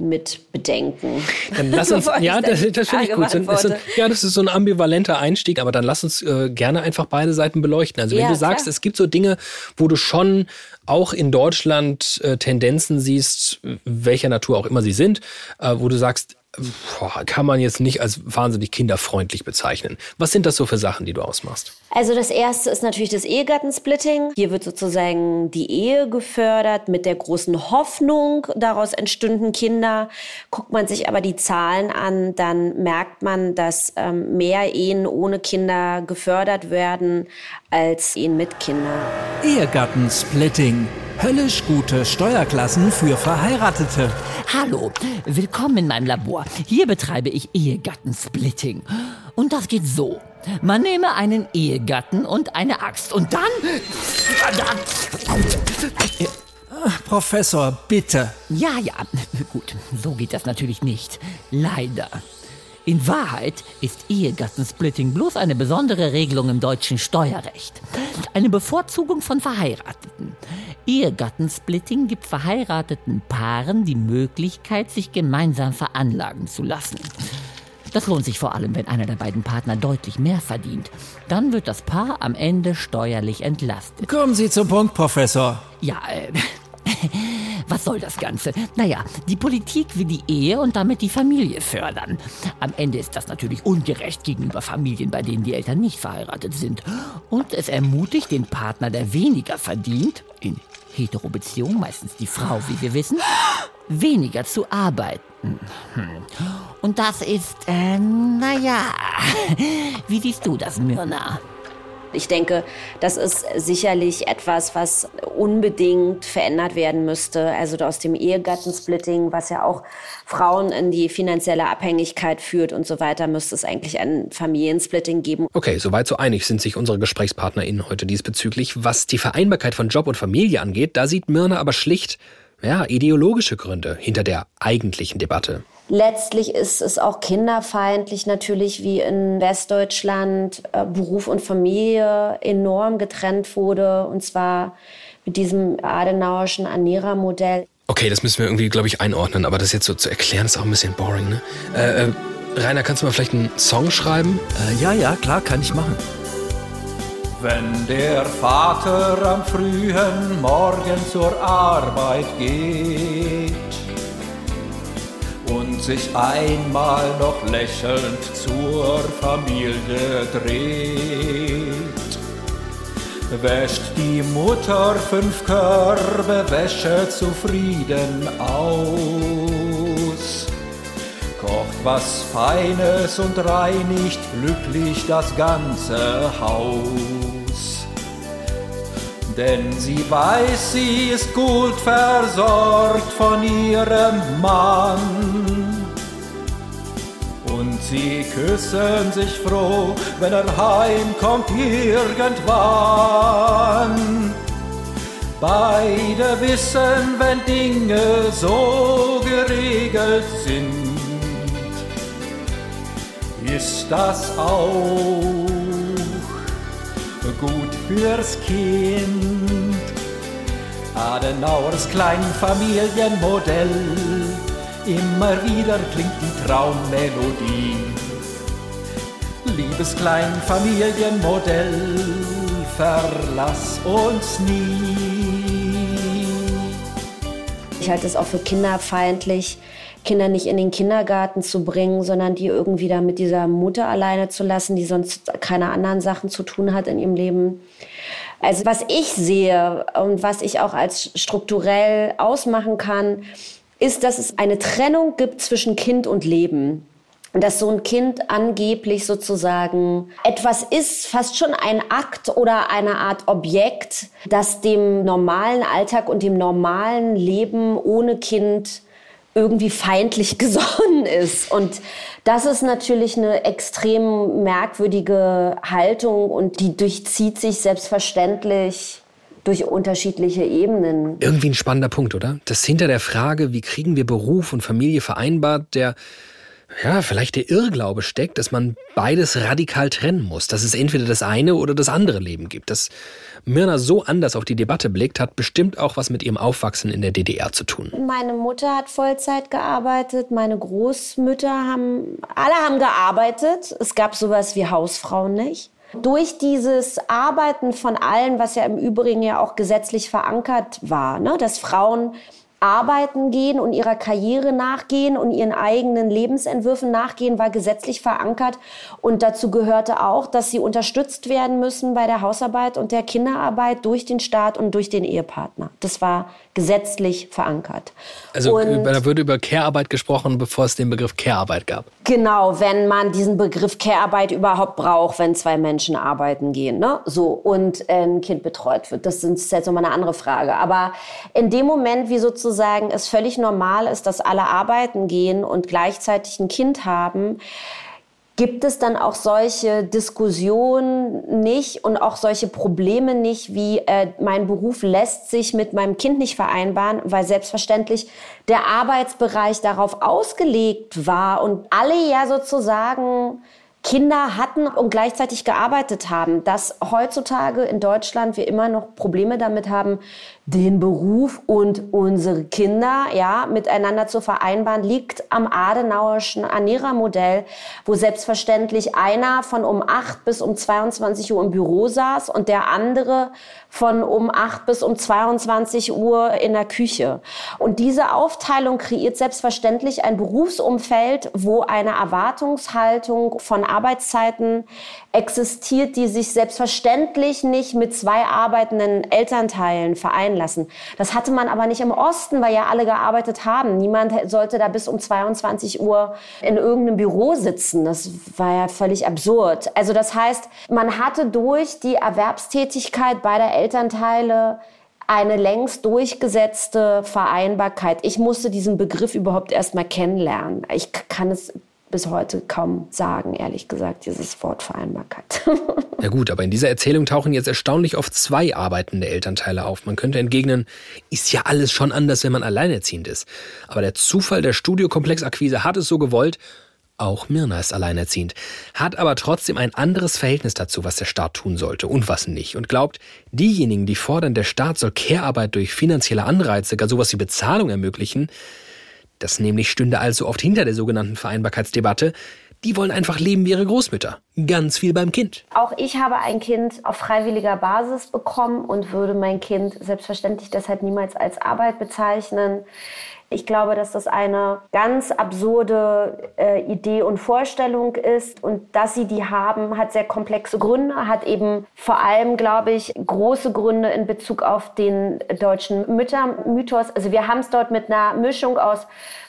L: mit bedenken.
A: Dann lass uns, ja, das, das finde ich gut. Das ist, ja, das ist so ein ambivalenter Einstieg, aber dann lass uns äh, gerne einfach beide Seiten beleuchten. Also wenn ja, du sagst, klar. es gibt so Dinge, wo du schon auch in Deutschland äh, Tendenzen siehst, welcher Natur auch immer sie sind, äh, wo du sagst, kann man jetzt nicht als wahnsinnig kinderfreundlich bezeichnen. Was sind das so für Sachen, die du ausmachst?
L: Also das erste ist natürlich das Ehegattensplitting. Hier wird sozusagen die Ehe gefördert mit der großen Hoffnung, daraus entstünden Kinder. Guckt man sich aber die Zahlen an, dann merkt man, dass ähm, mehr Ehen ohne Kinder gefördert werden als Ehen mit Kindern.
D: Ehegattensplitting. Höllisch gute Steuerklassen für Verheiratete.
M: Hallo, willkommen in meinem Labor. Hier betreibe ich Ehegattensplitting. Und das geht so. Man nehme einen Ehegatten und eine Axt und dann...
D: Professor, bitte.
M: Ja, ja, gut, so geht das natürlich nicht. Leider. In Wahrheit ist Ehegattensplitting bloß eine besondere Regelung im deutschen Steuerrecht. Eine Bevorzugung von Verheirateten. Ehegattensplitting gibt verheirateten Paaren die Möglichkeit, sich gemeinsam veranlagen zu lassen. Das lohnt sich vor allem, wenn einer der beiden Partner deutlich mehr verdient. Dann wird das Paar am Ende steuerlich entlastet.
D: Kommen Sie zum Punkt, Professor.
M: Ja, äh, was soll das Ganze? Naja, die Politik will die Ehe und damit die Familie fördern. Am Ende ist das natürlich ungerecht gegenüber Familien, bei denen die Eltern nicht verheiratet sind. Und es ermutigt den Partner, der weniger verdient, in Heterobeziehung, meistens die Frau, wie wir wissen, weniger zu arbeiten. Hm. Und das ist, äh, naja, wie siehst du das, Myrna?
L: Ich denke, das ist sicherlich etwas, was unbedingt verändert werden müsste. Also aus dem Ehegattensplitting, was ja auch Frauen in die finanzielle Abhängigkeit führt und so weiter, müsste es eigentlich ein Familiensplitting geben.
A: Okay, soweit so einig sind sich unsere GesprächspartnerInnen heute diesbezüglich. Was die Vereinbarkeit von Job und Familie angeht, da sieht Myrna aber schlicht ja, ideologische Gründe hinter der eigentlichen Debatte.
L: Letztlich ist es auch kinderfeindlich natürlich, wie in Westdeutschland äh, Beruf und Familie enorm getrennt wurde. Und zwar mit diesem adenauerschen Ernährermodell.
A: Okay, das müssen wir irgendwie, glaube ich, einordnen. Aber das jetzt so zu erklären, ist auch ein bisschen boring, ne? Äh, äh, Rainer, kannst du mal vielleicht einen Song schreiben?
D: Äh, ja, ja, klar, kann ich machen.
N: Wenn der Vater am frühen Morgen zur Arbeit geht und sich einmal noch lächelnd zur Familie dreht, wäscht die Mutter fünf Körbe Wäsche zufrieden aus, kocht was Feines und reinigt glücklich das ganze Haus. Denn sie weiß, sie ist gut versorgt von ihrem Mann. Und sie küssen sich froh, wenn er heimkommt irgendwann. Beide wissen, wenn Dinge so geregelt sind, ist das auch gut fürs Kind. Adenauers Kleinfamilienmodell, immer wieder klingt die Traummelodie. Liebes Kleinfamilienmodell, verlass uns nie.
L: Ich halte es auch für kinderfeindlich, Kinder nicht in den Kindergarten zu bringen, sondern die irgendwie da mit dieser Mutter alleine zu lassen, die sonst keine anderen Sachen zu tun hat in ihrem Leben. Also was ich sehe und was ich auch als strukturell ausmachen kann, ist, dass es eine Trennung gibt zwischen Kind und Leben. Dass so ein Kind angeblich sozusagen etwas ist, fast schon ein Akt oder eine Art Objekt, das dem normalen Alltag und dem normalen Leben ohne Kind irgendwie feindlich gesonnen ist. Und das ist natürlich eine extrem merkwürdige Haltung und die durchzieht sich selbstverständlich durch unterschiedliche Ebenen.
A: Irgendwie ein spannender Punkt, oder? Das hinter der Frage, wie kriegen wir Beruf und Familie vereinbart, der ja, vielleicht der Irrglaube steckt, dass man beides radikal trennen muss, dass es entweder das eine oder das andere Leben gibt. Dass Mirna so anders auf die Debatte blickt, hat bestimmt auch was mit ihrem Aufwachsen in der DDR zu tun.
L: Meine Mutter hat Vollzeit gearbeitet, meine Großmütter haben, alle haben gearbeitet. Es gab sowas wie Hausfrauen nicht. Durch dieses Arbeiten von allen, was ja im Übrigen ja auch gesetzlich verankert war, ne, dass Frauen arbeiten gehen und ihrer Karriere nachgehen und ihren eigenen Lebensentwürfen nachgehen, war gesetzlich verankert. Und dazu gehörte auch, dass sie unterstützt werden müssen bei der Hausarbeit und der Kinderarbeit durch den Staat und durch den Ehepartner. Das war gesetzlich verankert.
A: Also
L: und
A: da würde über Care-Arbeit gesprochen, bevor es den Begriff Care-Arbeit gab.
L: Genau, wenn man diesen Begriff Care-Arbeit überhaupt braucht, wenn zwei Menschen arbeiten gehen, ne? So und ein Kind betreut wird. Das ist jetzt nochmal eine andere Frage. Aber in dem Moment, wie sozusagen es völlig normal ist, dass alle arbeiten gehen und gleichzeitig ein Kind haben, Gibt es dann auch solche Diskussionen nicht und auch solche Probleme nicht, wie äh, mein Beruf lässt sich mit meinem Kind nicht vereinbaren, weil selbstverständlich der Arbeitsbereich darauf ausgelegt war und alle ja sozusagen Kinder hatten und gleichzeitig gearbeitet haben, dass heutzutage in Deutschland wir immer noch Probleme damit haben, den Beruf und unsere Kinder ja miteinander zu vereinbaren, liegt am Adenauerschen Ernährermodell, wo selbstverständlich einer von um 8 bis um 22 Uhr im Büro saß und der andere von um 8 bis um 22 Uhr in der Küche. Und diese Aufteilung kreiert selbstverständlich ein Berufsumfeld, wo eine Erwartungshaltung von Arbeitszeiten existiert, die sich selbstverständlich nicht mit zwei arbeitenden Elternteilen vereinen lassen. Das hatte man aber nicht im Osten, weil ja alle gearbeitet haben. Niemand sollte da bis um 22 Uhr in irgendeinem Büro sitzen. Das war ja völlig absurd. Also das heißt, man hatte durch die Erwerbstätigkeit beider Elternteile eine längst durchgesetzte Vereinbarkeit. Ich musste diesen Begriff überhaupt erst mal kennenlernen. Ich kann es bis heute kaum sagen, ehrlich gesagt, dieses Wort Vereinbarkeit.
A: Ja gut, aber in dieser Erzählung tauchen jetzt erstaunlich oft zwei arbeitende Elternteile auf. Man könnte entgegnen, ist ja alles schon anders, wenn man alleinerziehend ist. Aber der Zufall der Studiokomplex-Akquise hat es so gewollt, auch Mirna ist alleinerziehend, hat aber trotzdem ein anderes Verhältnis dazu, was der Staat tun sollte und was nicht. Und glaubt, diejenigen, die fordern, der Staat soll Care-Arbeit durch finanzielle Anreize, gar sowas wie Bezahlung ermöglichen, das nämlich stünde also oft hinter der sogenannten Vereinbarkeitsdebatte, Die wollen einfach leben wie ihre Großmütter. Ganz viel beim Kind.
L: Auch ich habe ein Kind auf freiwilliger Basis bekommen und würde mein Kind selbstverständlich deshalb niemals als Arbeit bezeichnen. Ich glaube, dass das eine ganz absurde äh, Idee und Vorstellung ist. Und dass sie die haben, hat sehr komplexe Gründe, hat eben vor allem, glaube ich, große Gründe in Bezug auf den deutschen Müttermythos. Also wir haben es dort mit einer Mischung aus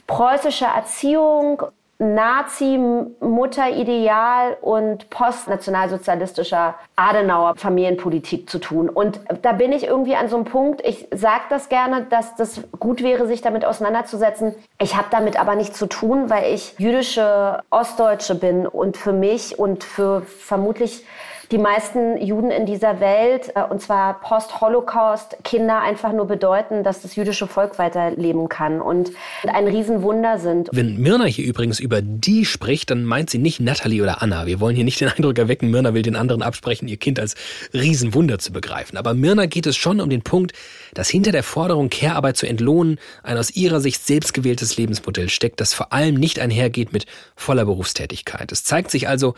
L: preußischer Erziehung, Nazi-Mutterideal und postnationalsozialistischer Adenauer Familienpolitik zu tun. Und da bin ich irgendwie an so einem Punkt, ich sage das gerne, dass das gut wäre, sich damit auseinanderzusetzen. Ich habe damit aber nichts zu tun, weil ich jüdische Ostdeutsche bin und für mich und für vermutlich die meisten Juden in dieser Welt, äh, und zwar post-Holocaust, Kinder einfach nur bedeuten, dass das jüdische Volk weiterleben kann und ein Riesenwunder sind.
A: Wenn Mirna hier übrigens über die spricht, dann meint sie nicht Natalie oder Anna. Wir wollen hier nicht den Eindruck erwecken, Mirna will den anderen absprechen, ihr Kind als Riesenwunder zu begreifen. Aber Mirna geht es schon um den Punkt, dass hinter der Forderung, Care-Arbeit zu entlohnen, ein aus ihrer Sicht selbstgewähltes Lebensmodell steckt, das vor allem nicht einhergeht mit voller Berufstätigkeit. Es zeigt sich also,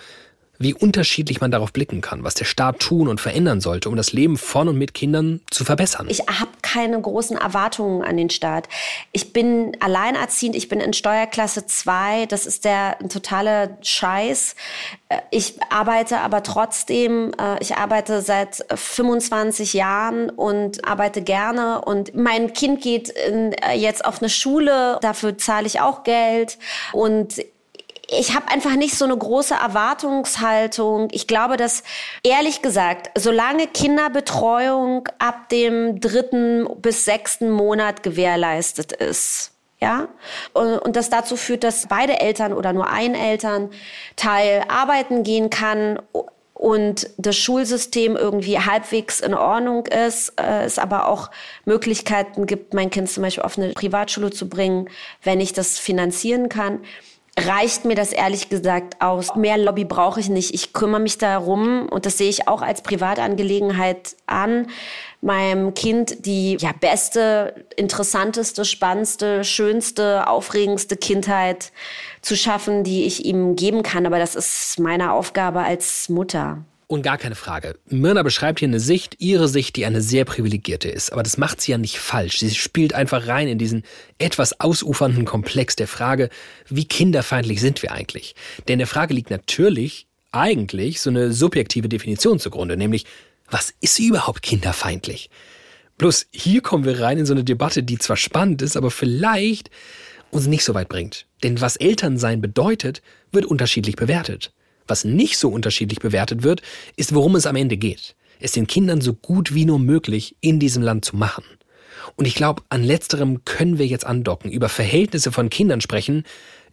A: wie unterschiedlich man darauf blicken kann, was der Staat tun und verändern sollte, um das Leben von und mit Kindern zu verbessern.
L: Ich habe keine großen Erwartungen an den Staat. Ich bin alleinerziehend, ich bin in Steuerklasse 2, das ist der totale Scheiß. Äh, ich arbeite aber trotzdem, äh, ich arbeite seit 25 Jahren und arbeite gerne und mein Kind geht äh, jetzt auf eine Schule, dafür zahle ich auch Geld und ich habe einfach nicht so eine große Erwartungshaltung. Ich glaube, dass ehrlich gesagt, solange Kinderbetreuung ab dem dritten bis sechsten Monat gewährleistet ist, ja, und das dazu führt, dass beide Eltern oder nur ein Elternteil arbeiten gehen kann und das Schulsystem irgendwie halbwegs in Ordnung ist, äh, es aber auch Möglichkeiten gibt, mein Kind zum Beispiel auf eine Privatschule zu bringen, wenn ich das finanzieren kann reicht mir das ehrlich gesagt aus. Mehr Lobby brauche ich nicht. Ich kümmere mich darum und das sehe ich auch als Privatangelegenheit an, meinem Kind die ja, beste, interessanteste, spannendste, schönste, aufregendste Kindheit zu schaffen, die ich ihm geben kann. Aber das ist meine Aufgabe als Mutter.
A: Und gar keine Frage. Mirna beschreibt hier eine Sicht, ihre Sicht, die eine sehr privilegierte ist. Aber das macht sie ja nicht falsch. Sie spielt einfach rein in diesen etwas ausufernden Komplex der Frage, wie kinderfeindlich sind wir eigentlich? Denn der Frage liegt natürlich eigentlich so eine subjektive Definition zugrunde, nämlich, was ist überhaupt kinderfeindlich? Bloß hier kommen wir rein in so eine Debatte, die zwar spannend ist, aber vielleicht uns nicht so weit bringt. Denn was Elternsein bedeutet, wird unterschiedlich bewertet. Was nicht so unterschiedlich bewertet wird, ist, worum es am Ende geht. Es den Kindern so gut wie nur möglich in diesem Land zu machen. Und ich glaube, an letzterem können wir jetzt andocken, über Verhältnisse von Kindern sprechen,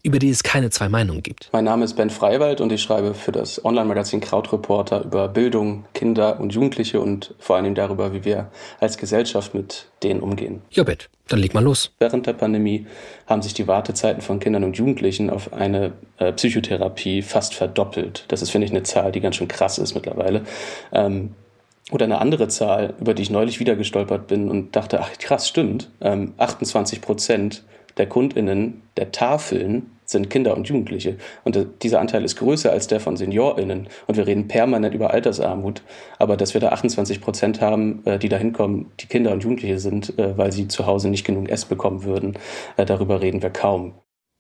A: über die es keine zwei Meinungen gibt.
O: Mein Name ist Ben Freiwald und ich schreibe für das Online-Magazin Krautreporter über Bildung, Kinder und Jugendliche und vor allem darüber, wie wir als Gesellschaft mit denen umgehen.
A: Ja, Bet, dann leg mal los.
O: Während der Pandemie haben sich die Wartezeiten von Kindern und Jugendlichen auf eine äh, Psychotherapie fast verdoppelt. Das ist, finde ich, eine Zahl, die ganz schön krass ist mittlerweile. Ähm, oder eine andere Zahl, über die ich neulich wieder gestolpert bin und dachte, ach krass, stimmt. Ähm, 28 Prozent der KundInnen der Tafeln sind Kinder und Jugendliche. Und dieser Anteil ist größer als der von SeniorInnen. Und wir reden permanent über Altersarmut. Aber dass wir da 28 Prozent haben, äh, die da hinkommen, die Kinder und Jugendliche sind, äh, weil sie zu Hause nicht genug Ess bekommen würden, äh, darüber reden wir kaum.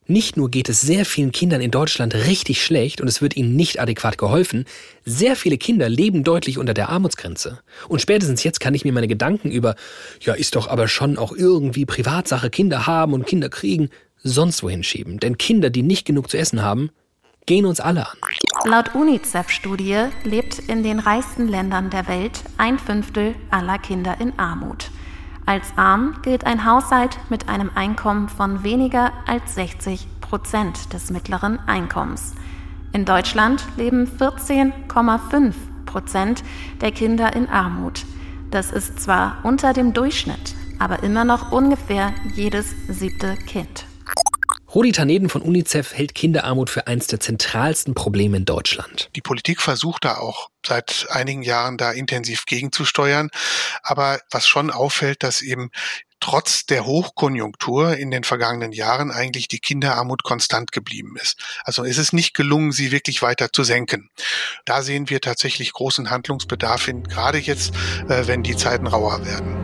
A: Nicht nur geht es sehr vielen Kindern in Deutschland richtig schlecht und es wird ihnen nicht adäquat geholfen, sehr viele Kinder leben deutlich unter der Armutsgrenze. Und spätestens jetzt kann ich mir meine Gedanken über, ja, ist doch aber schon auch irgendwie Privatsache, Kinder haben und Kinder kriegen, sonst wohin schieben. Denn Kinder, die nicht genug zu essen haben, gehen uns alle an.
H: Laut UNICEF-Studie lebt in den reichsten Ländern der Welt ein Fünftel aller Kinder in Armut. Als arm gilt ein Haushalt mit einem Einkommen von weniger als 60 Prozent des mittleren Einkommens. In Deutschland leben 14,5 Prozent der Kinder in Armut. Das ist zwar unter dem Durchschnitt, aber immer noch ungefähr jedes siebte Kind.
A: Rudi Taneden von UNICEF hält Kinderarmut für eines der zentralsten Probleme in Deutschland.
K: Die Politik versucht da auch seit einigen Jahren da intensiv gegenzusteuern. Aber was schon auffällt, dass eben trotz der Hochkonjunktur in den vergangenen Jahren eigentlich die Kinderarmut konstant geblieben ist. Also es ist nicht gelungen, sie wirklich weiter zu senken. Da sehen wir tatsächlich großen Handlungsbedarf hin, gerade jetzt, äh, wenn die Zeiten rauer werden.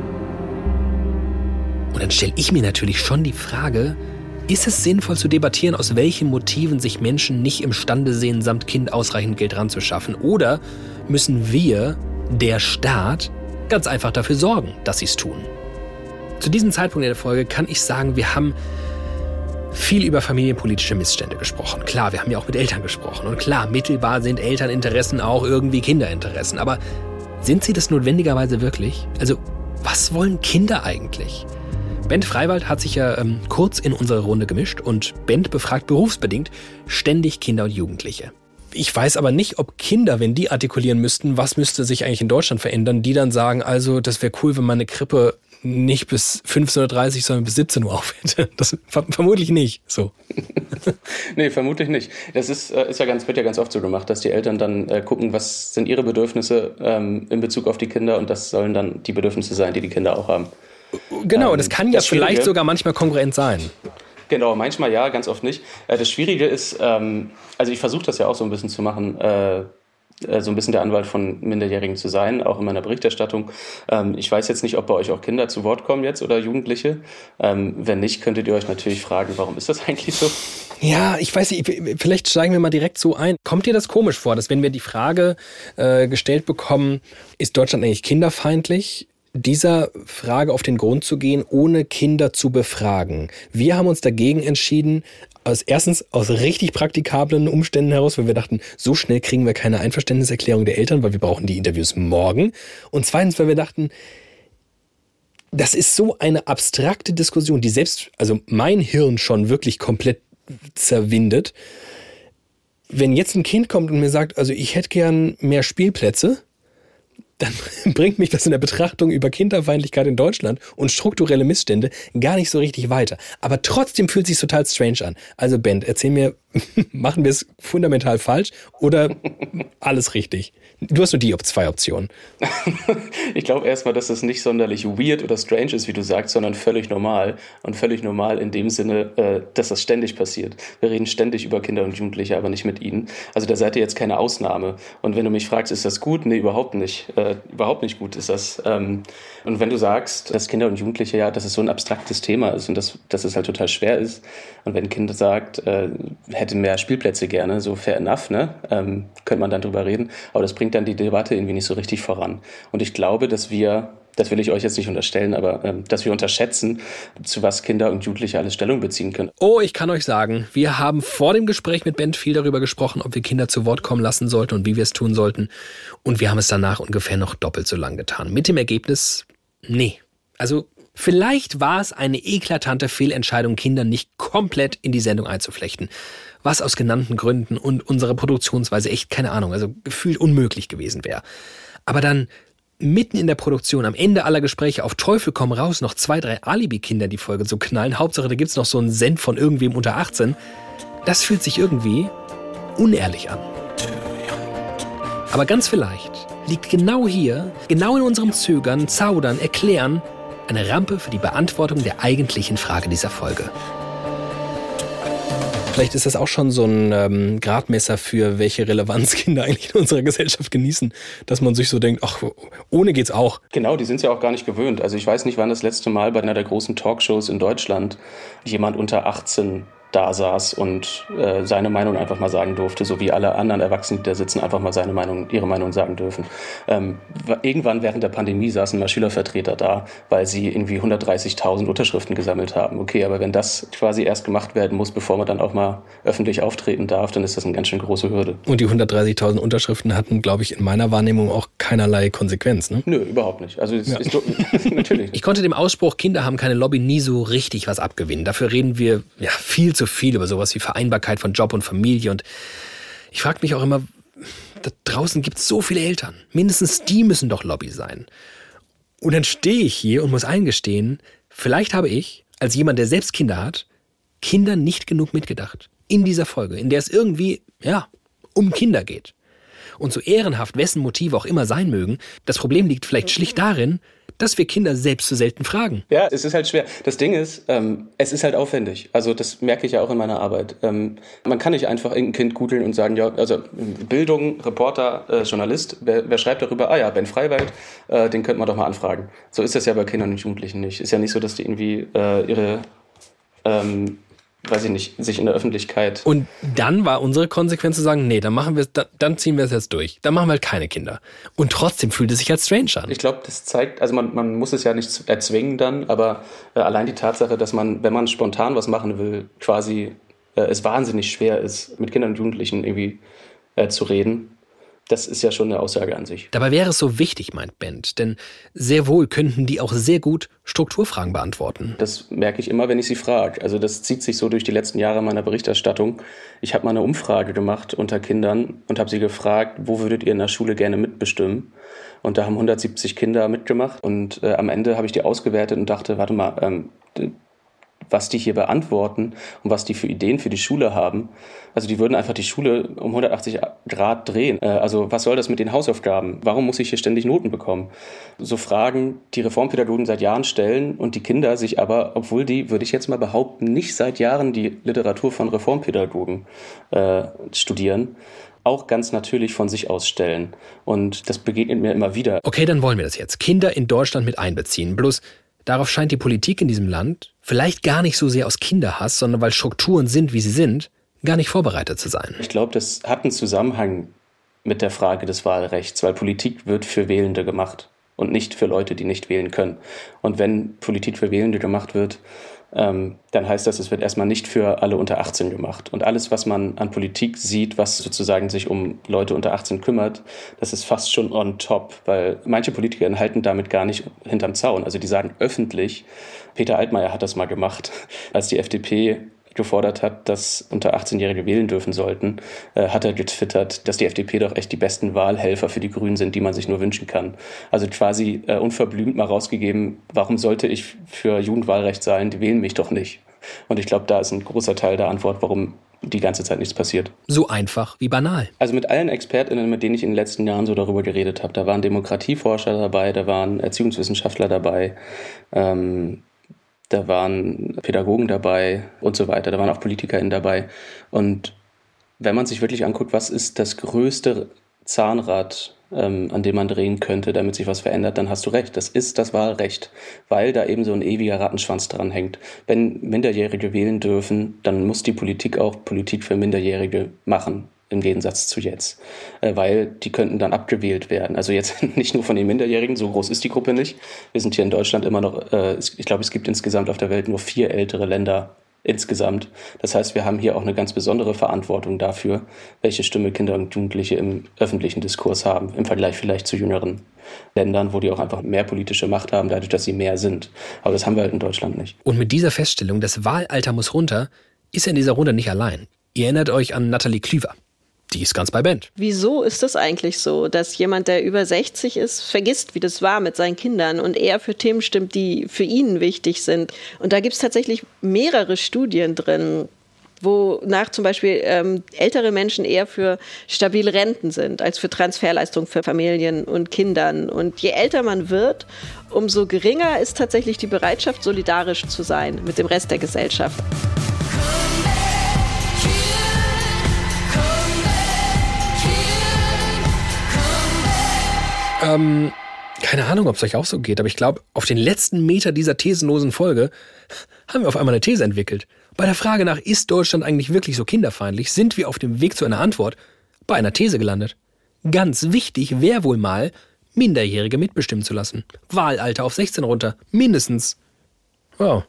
A: Und dann stelle ich mir natürlich schon die Frage, ist es sinnvoll zu debattieren, aus welchen Motiven sich Menschen nicht imstande sehen, samt Kind ausreichend Geld ranzuschaffen? Oder müssen wir, der Staat, ganz einfach dafür sorgen, dass sie es tun? Zu diesem Zeitpunkt in der Folge kann ich sagen, wir haben viel über familienpolitische Missstände gesprochen. Klar, wir haben ja auch mit Eltern gesprochen. Und klar, mittelbar sind Elterninteressen auch irgendwie Kinderinteressen. Aber sind sie das notwendigerweise wirklich? Also, was wollen Kinder eigentlich? Bent Freiwald hat sich ja ähm, kurz in unsere Runde gemischt und Bent befragt berufsbedingt ständig Kinder und Jugendliche. Ich weiß aber nicht, ob Kinder, wenn die artikulieren müssten, was müsste sich eigentlich in Deutschland verändern, die dann sagen, also das wäre cool, wenn meine Krippe nicht bis 15.30 Uhr, sondern bis 17 Uhr auf hätte. Das vermutlich nicht. So.
O: nee, vermutlich nicht. Das ist, äh, ist ja ganz, wird ja ganz oft so gemacht, dass die Eltern dann äh, gucken, was sind ihre Bedürfnisse ähm, in Bezug auf die Kinder und das sollen dann die Bedürfnisse sein, die die Kinder auch haben.
A: Genau, ähm, das kann ja das vielleicht sogar manchmal kongruent sein.
O: Genau, manchmal ja, ganz oft nicht. Äh, das Schwierige ist, ähm, also ich versuche das ja auch so ein bisschen zu machen, äh, äh, so ein bisschen der Anwalt von Minderjährigen zu sein, auch in meiner Berichterstattung. Ähm, ich weiß jetzt nicht, ob bei euch auch Kinder zu Wort kommen jetzt oder Jugendliche. Ähm, wenn nicht, könntet ihr euch natürlich fragen, warum ist das eigentlich so?
A: Ja, ich weiß nicht, vielleicht steigen wir mal direkt so ein. Kommt dir das komisch vor, dass wenn wir die Frage äh, gestellt bekommen, ist Deutschland eigentlich kinderfeindlich? Dieser Frage auf den Grund zu gehen, ohne Kinder zu befragen. Wir haben uns dagegen entschieden, aus erstens aus richtig praktikablen Umständen heraus, weil wir dachten, so schnell kriegen wir keine Einverständniserklärung der Eltern, weil wir brauchen die Interviews morgen. Und zweitens, weil wir dachten, das ist so eine abstrakte Diskussion, die selbst, also mein Hirn schon wirklich komplett zerwindet. Wenn jetzt ein Kind kommt und mir sagt, also ich hätte gern mehr Spielplätze, dann bringt mich das in der Betrachtung über Kinderfeindlichkeit in Deutschland und strukturelle Missstände gar nicht so richtig weiter. Aber trotzdem fühlt sich total strange an. Also Ben, erzähl mir, machen wir es fundamental falsch oder alles richtig? Du hast nur die zwei Optionen.
O: ich glaube erstmal, dass das nicht sonderlich weird oder strange ist, wie du sagst, sondern völlig normal. Und völlig normal in dem Sinne, äh, dass das ständig passiert. Wir reden ständig über Kinder und Jugendliche, aber nicht mit ihnen. Also da seid ihr jetzt keine Ausnahme. Und wenn du mich fragst, ist das gut? Nee, überhaupt nicht. Äh, überhaupt nicht gut ist das. Ähm, und wenn du sagst, dass Kinder und Jugendliche, ja, dass es so ein abstraktes Thema ist und dass, dass es halt total schwer ist. Und wenn ein Kind sagt, äh, mehr Spielplätze gerne, so fair enough, ne? Ähm, könnte man dann drüber reden. Aber das bringt bringt dann die Debatte irgendwie nicht so richtig voran. Und ich glaube, dass wir das will ich euch jetzt nicht unterstellen, aber ähm, dass wir unterschätzen, zu was Kinder und Jugendliche alles Stellung beziehen können.
A: Oh, ich kann euch sagen, wir haben vor dem Gespräch mit Ben viel darüber gesprochen, ob wir Kinder zu Wort kommen lassen sollten und wie wir es tun sollten. Und wir haben es danach ungefähr noch doppelt so lang getan. Mit dem Ergebnis, nee. Also vielleicht war es eine eklatante Fehlentscheidung, Kinder nicht komplett in die Sendung einzuflechten was aus genannten Gründen und unsere Produktionsweise echt keine Ahnung, also gefühlt unmöglich gewesen wäre. Aber dann mitten in der Produktion, am Ende aller Gespräche, auf Teufel komm raus, noch zwei, drei Alibi-Kinder die Folge zu knallen. Hauptsache, da gibt's noch so einen Send von irgendwem unter 18. Das fühlt sich irgendwie unehrlich an. Aber ganz vielleicht liegt genau hier, genau in unserem Zögern, Zaudern, Erklären, eine Rampe für die Beantwortung der eigentlichen Frage dieser Folge. Vielleicht ist das auch schon so ein ähm, Gradmesser für welche Relevanz Kinder eigentlich in unserer Gesellschaft genießen, dass man sich so denkt, ach, ohne geht's auch.
O: Genau, die sind ja auch gar nicht gewöhnt. Also ich weiß nicht, wann das letzte Mal bei einer der großen Talkshows in Deutschland jemand unter 18 da saß und äh, seine Meinung einfach mal sagen durfte, so wie alle anderen Erwachsenen, die da sitzen, einfach mal seine Meinung, ihre Meinung sagen dürfen. Ähm, irgendwann während der Pandemie saßen mal Schülervertreter da, weil sie irgendwie 130.000 Unterschriften gesammelt haben. Okay, aber wenn das quasi erst gemacht werden muss, bevor man dann auch mal öffentlich auftreten darf, dann ist das eine ganz schön große Hürde.
A: Und die 130.000 Unterschriften hatten, glaube ich, in meiner Wahrnehmung auch keinerlei Konsequenz, ne?
O: Nö, überhaupt nicht. Also ja. ist,
A: natürlich nicht. Ich konnte dem Ausspruch, Kinder haben keine Lobby, nie so richtig was abgewinnen. Dafür reden wir ja viel zu viel über sowas wie Vereinbarkeit von Job und Familie. Und ich frage mich auch immer, da draußen gibt es so viele Eltern. Mindestens die müssen doch Lobby sein. Und dann stehe ich hier und muss eingestehen, vielleicht habe ich, als jemand, der selbst Kinder hat, Kindern nicht genug mitgedacht. In dieser Folge, in der es irgendwie, ja, um Kinder geht. Und so ehrenhaft wessen Motive auch immer sein mögen, das Problem liegt vielleicht schlicht darin, dass wir Kinder selbst zu selten fragen.
O: Ja, es ist halt schwer. Das Ding ist, ähm, es ist halt aufwendig. Also das merke ich ja auch in meiner Arbeit. Ähm, man kann nicht einfach irgendein Kind googeln und sagen, ja, also Bildung, Reporter, äh, Journalist, wer, wer, schreibt darüber, ah ja, Ben Freiwald, äh, den könnte man doch mal anfragen. So ist das ja bei Kindern und Jugendlichen nicht. Ist ja nicht so, dass die irgendwie äh, ihre ähm, weiß ich nicht, sich in der Öffentlichkeit.
A: Und dann war unsere Konsequenz zu sagen, nee, dann machen wir es, dann ziehen wir es jetzt durch. Dann machen wir halt keine Kinder. Und trotzdem fühlt es sich als strange an.
O: Ich glaube, das zeigt, also man, man muss es ja nicht erzwingen dann, aber äh, allein die Tatsache, dass man, wenn man spontan was machen will, quasi äh, es wahnsinnig schwer ist, mit Kindern und Jugendlichen irgendwie äh, zu reden das ist ja schon eine Aussage an sich.
A: Dabei wäre es so wichtig, meint Bent, denn sehr wohl könnten die auch sehr gut Strukturfragen beantworten.
O: Das merke ich immer, wenn ich sie frage. Also das zieht sich so durch die letzten Jahre meiner Berichterstattung. Ich habe mal eine Umfrage gemacht unter Kindern und habe sie gefragt, wo würdet ihr in der Schule gerne mitbestimmen? Und da haben 170 Kinder mitgemacht und äh, am Ende habe ich die ausgewertet und dachte, warte mal, ähm, was die hier beantworten und was die für Ideen für die Schule haben. Also die würden einfach die Schule um 180 Grad drehen. Äh, also was soll das mit den Hausaufgaben? Warum muss ich hier ständig Noten bekommen? So Fragen, die Reformpädagogen seit Jahren stellen und die Kinder sich aber, obwohl die, würde ich jetzt mal behaupten, nicht seit Jahren die Literatur von Reformpädagogen äh, studieren, auch ganz natürlich von sich ausstellen. Und das begegnet mir immer wieder.
A: Okay, dann wollen wir das jetzt. Kinder in Deutschland mit einbeziehen. Bloß Darauf scheint die Politik in diesem Land, vielleicht gar nicht so sehr aus Kinderhass, sondern weil Strukturen sind, wie sie sind, gar nicht vorbereitet zu sein.
O: Ich glaube, das hat einen Zusammenhang mit der Frage des Wahlrechts, weil Politik wird für Wählende gemacht und nicht für Leute, die nicht wählen können. Und wenn Politik für Wählende gemacht wird, ähm, dann heißt das, es wird erstmal nicht für alle unter 18 gemacht. Und alles, was man an Politik sieht, was sozusagen sich um Leute unter 18 kümmert, das ist fast schon on top, weil manche Politiker halten damit gar nicht hinterm Zaun. Also die sagen öffentlich, Peter Altmaier hat das mal gemacht, als die FDP gefordert hat, dass unter 18-Jährige wählen dürfen sollten, äh, hat er getwittert, dass die FDP doch echt die besten Wahlhelfer für die Grünen sind, die man sich nur wünschen kann. Also quasi äh, unverblümt mal rausgegeben, warum sollte ich für Jugendwahlrecht sein? Die wählen mich doch nicht. Und ich glaube, da ist ein großer Teil der Antwort, warum die ganze Zeit nichts passiert.
A: So einfach wie banal.
O: Also mit allen ExpertInnen, mit denen ich in den letzten Jahren so darüber geredet habe, da waren Demokratieforscher dabei, da waren Erziehungswissenschaftler dabei, ähm, da waren Pädagogen dabei und so weiter, da waren auch PolitikerInnen dabei. Und wenn man sich wirklich anguckt, was ist das größte Zahnrad, ähm, an dem man drehen könnte, damit sich was verändert, dann hast du recht. Das ist das Wahlrecht, weil da eben so ein ewiger Rattenschwanz dran hängt. Wenn Minderjährige wählen dürfen, dann muss die Politik auch Politik für Minderjährige machen im Gegensatz zu jetzt, äh, weil die könnten dann abgewählt werden. Also jetzt nicht nur von den Minderjährigen, so groß ist die Gruppe nicht. Wir sind hier in Deutschland immer noch, äh, ich glaube, es gibt insgesamt auf der Welt nur vier ältere Länder insgesamt. Das heißt, wir haben hier auch eine ganz besondere Verantwortung dafür, welche Stimme Kinder und Jugendliche im öffentlichen Diskurs haben, im Vergleich vielleicht zu jüngeren Ländern, wo die auch einfach mehr politische Macht haben, dadurch, dass sie mehr sind. Aber das haben wir halt in Deutschland nicht.
A: Und mit dieser Feststellung, das Wahlalter muss runter, ist er in dieser Runde nicht allein. Ihr erinnert euch an Nathalie Klüver die ist ganz bei Band.
F: Wieso ist das eigentlich so, dass jemand, der über 60 ist, vergisst, wie das war mit seinen Kindern und eher für Themen stimmt, die für ihn wichtig sind? Und da gibt es tatsächlich mehrere Studien drin, wonach zum Beispiel ähm, ältere Menschen eher für stabile Renten sind als für Transferleistungen für Familien und Kindern. Und je älter man wird, umso geringer ist tatsächlich die Bereitschaft, solidarisch zu sein mit dem Rest der Gesellschaft.
A: Ähm, keine Ahnung, ob es euch auch so geht, aber ich glaube, auf den letzten Meter dieser thesenlosen Folge haben wir auf einmal eine These entwickelt. Bei der Frage nach, ist Deutschland eigentlich wirklich so kinderfeindlich, sind wir auf dem Weg zu einer Antwort bei einer These gelandet. Ganz wichtig wäre wohl mal, Minderjährige mitbestimmen zu lassen. Wahlalter auf 16 runter, mindestens. Wow.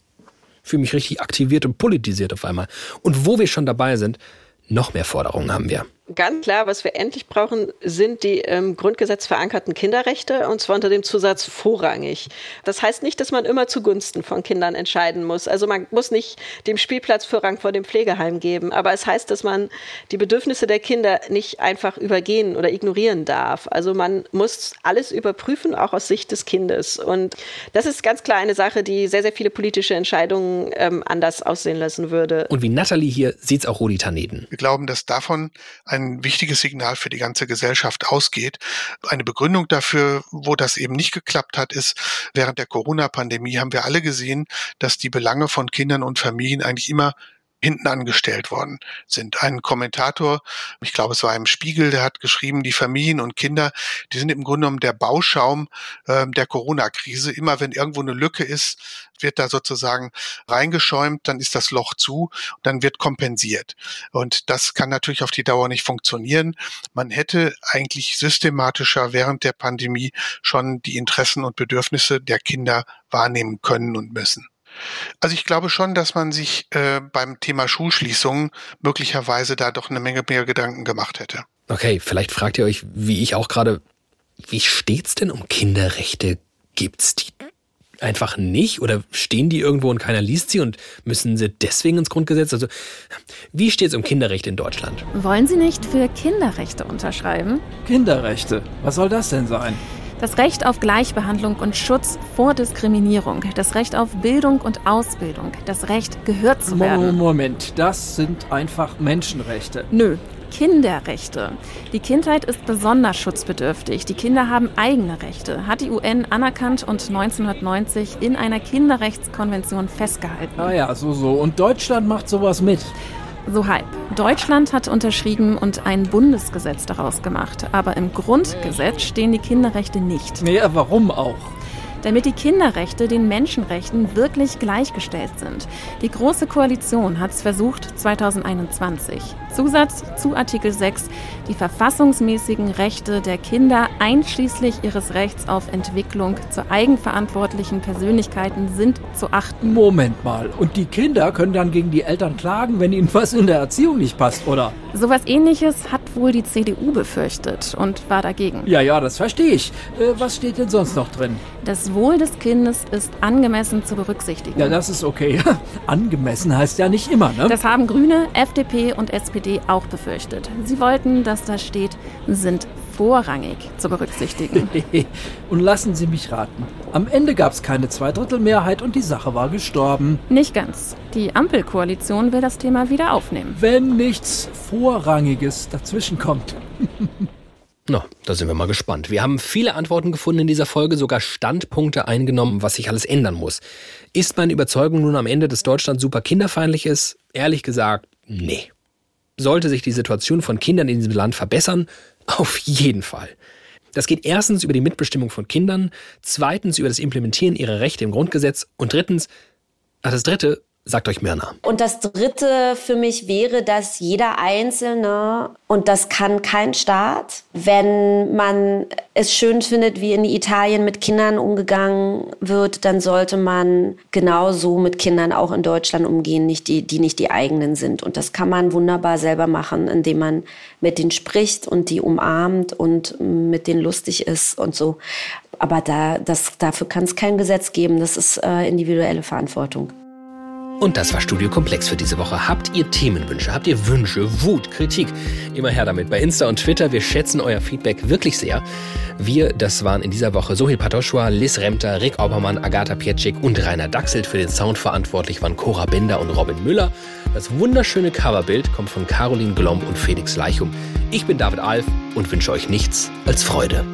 A: Fühle mich richtig aktiviert und politisiert auf einmal. Und wo wir schon dabei sind, noch mehr Forderungen haben wir.
F: Ganz klar, was wir endlich brauchen, sind die im Grundgesetz verankerten Kinderrechte und zwar unter dem Zusatz vorrangig. Das heißt nicht, dass man immer zugunsten von Kindern entscheiden muss. Also man muss nicht dem Spielplatz Vorrang vor dem Pflegeheim geben, aber es heißt, dass man die Bedürfnisse der Kinder nicht einfach übergehen oder ignorieren darf. Also man muss alles überprüfen, auch aus Sicht des Kindes. Und das ist ganz klar eine Sache, die sehr, sehr viele politische Entscheidungen ähm, anders aussehen lassen würde.
A: Und wie Nathalie hier sieht es auch Rudi Taneden.
K: Wir glauben, dass davon ein wichtiges Signal für die ganze Gesellschaft ausgeht. Eine Begründung dafür, wo das eben nicht geklappt hat, ist, während der Corona-Pandemie haben wir alle gesehen, dass die Belange von Kindern und Familien eigentlich immer hinten angestellt worden sind. Ein Kommentator, ich glaube es war im Spiegel, der hat geschrieben, die Familien und Kinder, die sind im Grunde genommen der Bauschaum äh, der Corona-Krise. Immer wenn irgendwo eine Lücke ist, wird da sozusagen reingeschäumt, dann ist das Loch zu, dann wird kompensiert. Und das kann natürlich auf die Dauer nicht funktionieren. Man hätte eigentlich systematischer während der Pandemie schon die Interessen und Bedürfnisse der Kinder wahrnehmen können und müssen. Also ich glaube schon, dass man sich äh, beim Thema Schulschließungen möglicherweise da doch eine Menge mehr Gedanken gemacht hätte.
A: Okay, vielleicht fragt ihr euch, wie ich auch gerade, wie steht's denn um Kinderrechte? Gibt's die einfach nicht oder stehen die irgendwo und keiner liest sie und müssen sie deswegen ins Grundgesetz? Also, wie steht's um Kinderrechte in Deutschland?
H: Wollen Sie nicht für Kinderrechte unterschreiben?
D: Kinderrechte? Was soll das denn sein?
H: Das Recht auf Gleichbehandlung und Schutz vor Diskriminierung, das Recht auf Bildung und Ausbildung, das Recht gehört zu werden.
D: Moment, das sind einfach Menschenrechte.
H: Nö, Kinderrechte. Die Kindheit ist besonders schutzbedürftig. Die Kinder haben eigene Rechte, hat die UN anerkannt und 1990 in einer Kinderrechtskonvention festgehalten.
D: Ah ja, so so. Und Deutschland macht sowas mit.
H: So halb. Deutschland hat unterschrieben und ein Bundesgesetz daraus gemacht. Aber im Grundgesetz stehen die Kinderrechte nicht.
D: Nee, warum auch?
H: damit die Kinderrechte den Menschenrechten wirklich gleichgestellt sind. Die Große Koalition hat es versucht 2021. Zusatz zu Artikel 6, die verfassungsmäßigen Rechte der Kinder einschließlich ihres Rechts auf Entwicklung zu eigenverantwortlichen Persönlichkeiten sind zu achten.
D: Moment mal, und die Kinder können dann gegen die Eltern klagen, wenn ihnen was in der Erziehung nicht passt, oder?
H: Sowas ähnliches hat wohl die CDU befürchtet und war dagegen.
D: Ja, ja, das verstehe ich. Äh, was steht denn sonst noch drin?
H: Das Wohl des Kindes ist angemessen zu berücksichtigen.
D: Ja, das ist okay. angemessen heißt ja nicht immer, ne?
H: Das haben Grüne, FDP und SPD auch befürchtet. Sie wollten, dass da steht, sind vorrangig zu berücksichtigen.
D: und lassen Sie mich raten. Am Ende gab es keine Zweidrittelmehrheit und die Sache war gestorben.
H: Nicht ganz. Die Ampelkoalition will das Thema wieder aufnehmen.
D: Wenn nichts Vorrangiges dazwischenkommt.
A: Na, da sind wir mal gespannt. Wir haben viele Antworten gefunden in dieser Folge, sogar Standpunkte eingenommen, was sich alles ändern muss. Ist meine Überzeugung nun am Ende, dass Deutschland super kinderfeindlich ist? Ehrlich gesagt, nee. Sollte sich die Situation von Kindern in diesem Land verbessern? Auf jeden Fall. Das geht erstens über die Mitbestimmung von Kindern, zweitens über das Implementieren ihrer Rechte im Grundgesetz und drittens, ach das dritte, sagt euch Mirna.
L: Und das Dritte für mich wäre, dass jeder Einzelne, und das kann kein Staat, wenn man es schön findet, wie in Italien mit Kindern umgegangen wird, dann sollte man genauso mit Kindern auch in Deutschland umgehen, nicht die, die nicht die eigenen sind. Und das kann man wunderbar selber machen, indem man mit denen spricht und die umarmt und mit denen lustig ist und so. Aber da, das, dafür kann es kein Gesetz geben. Das ist äh, individuelle Verantwortung.
A: Und das war Studio Komplex für diese Woche. Habt ihr Themenwünsche? Habt ihr Wünsche, Wut, Kritik? Immer her damit bei Insta und Twitter. Wir schätzen euer Feedback wirklich sehr. Wir, das waren in dieser Woche Sohil Patoschwa, Liz Remter, Rick Aubermann, Agatha Pietschik und Rainer Dachselt. Für den Sound verantwortlich waren Cora Bender und Robin Müller. Das wunderschöne Coverbild kommt von Caroline Glomb und Felix Leichum. Ich bin David Alf und wünsche euch nichts als Freude.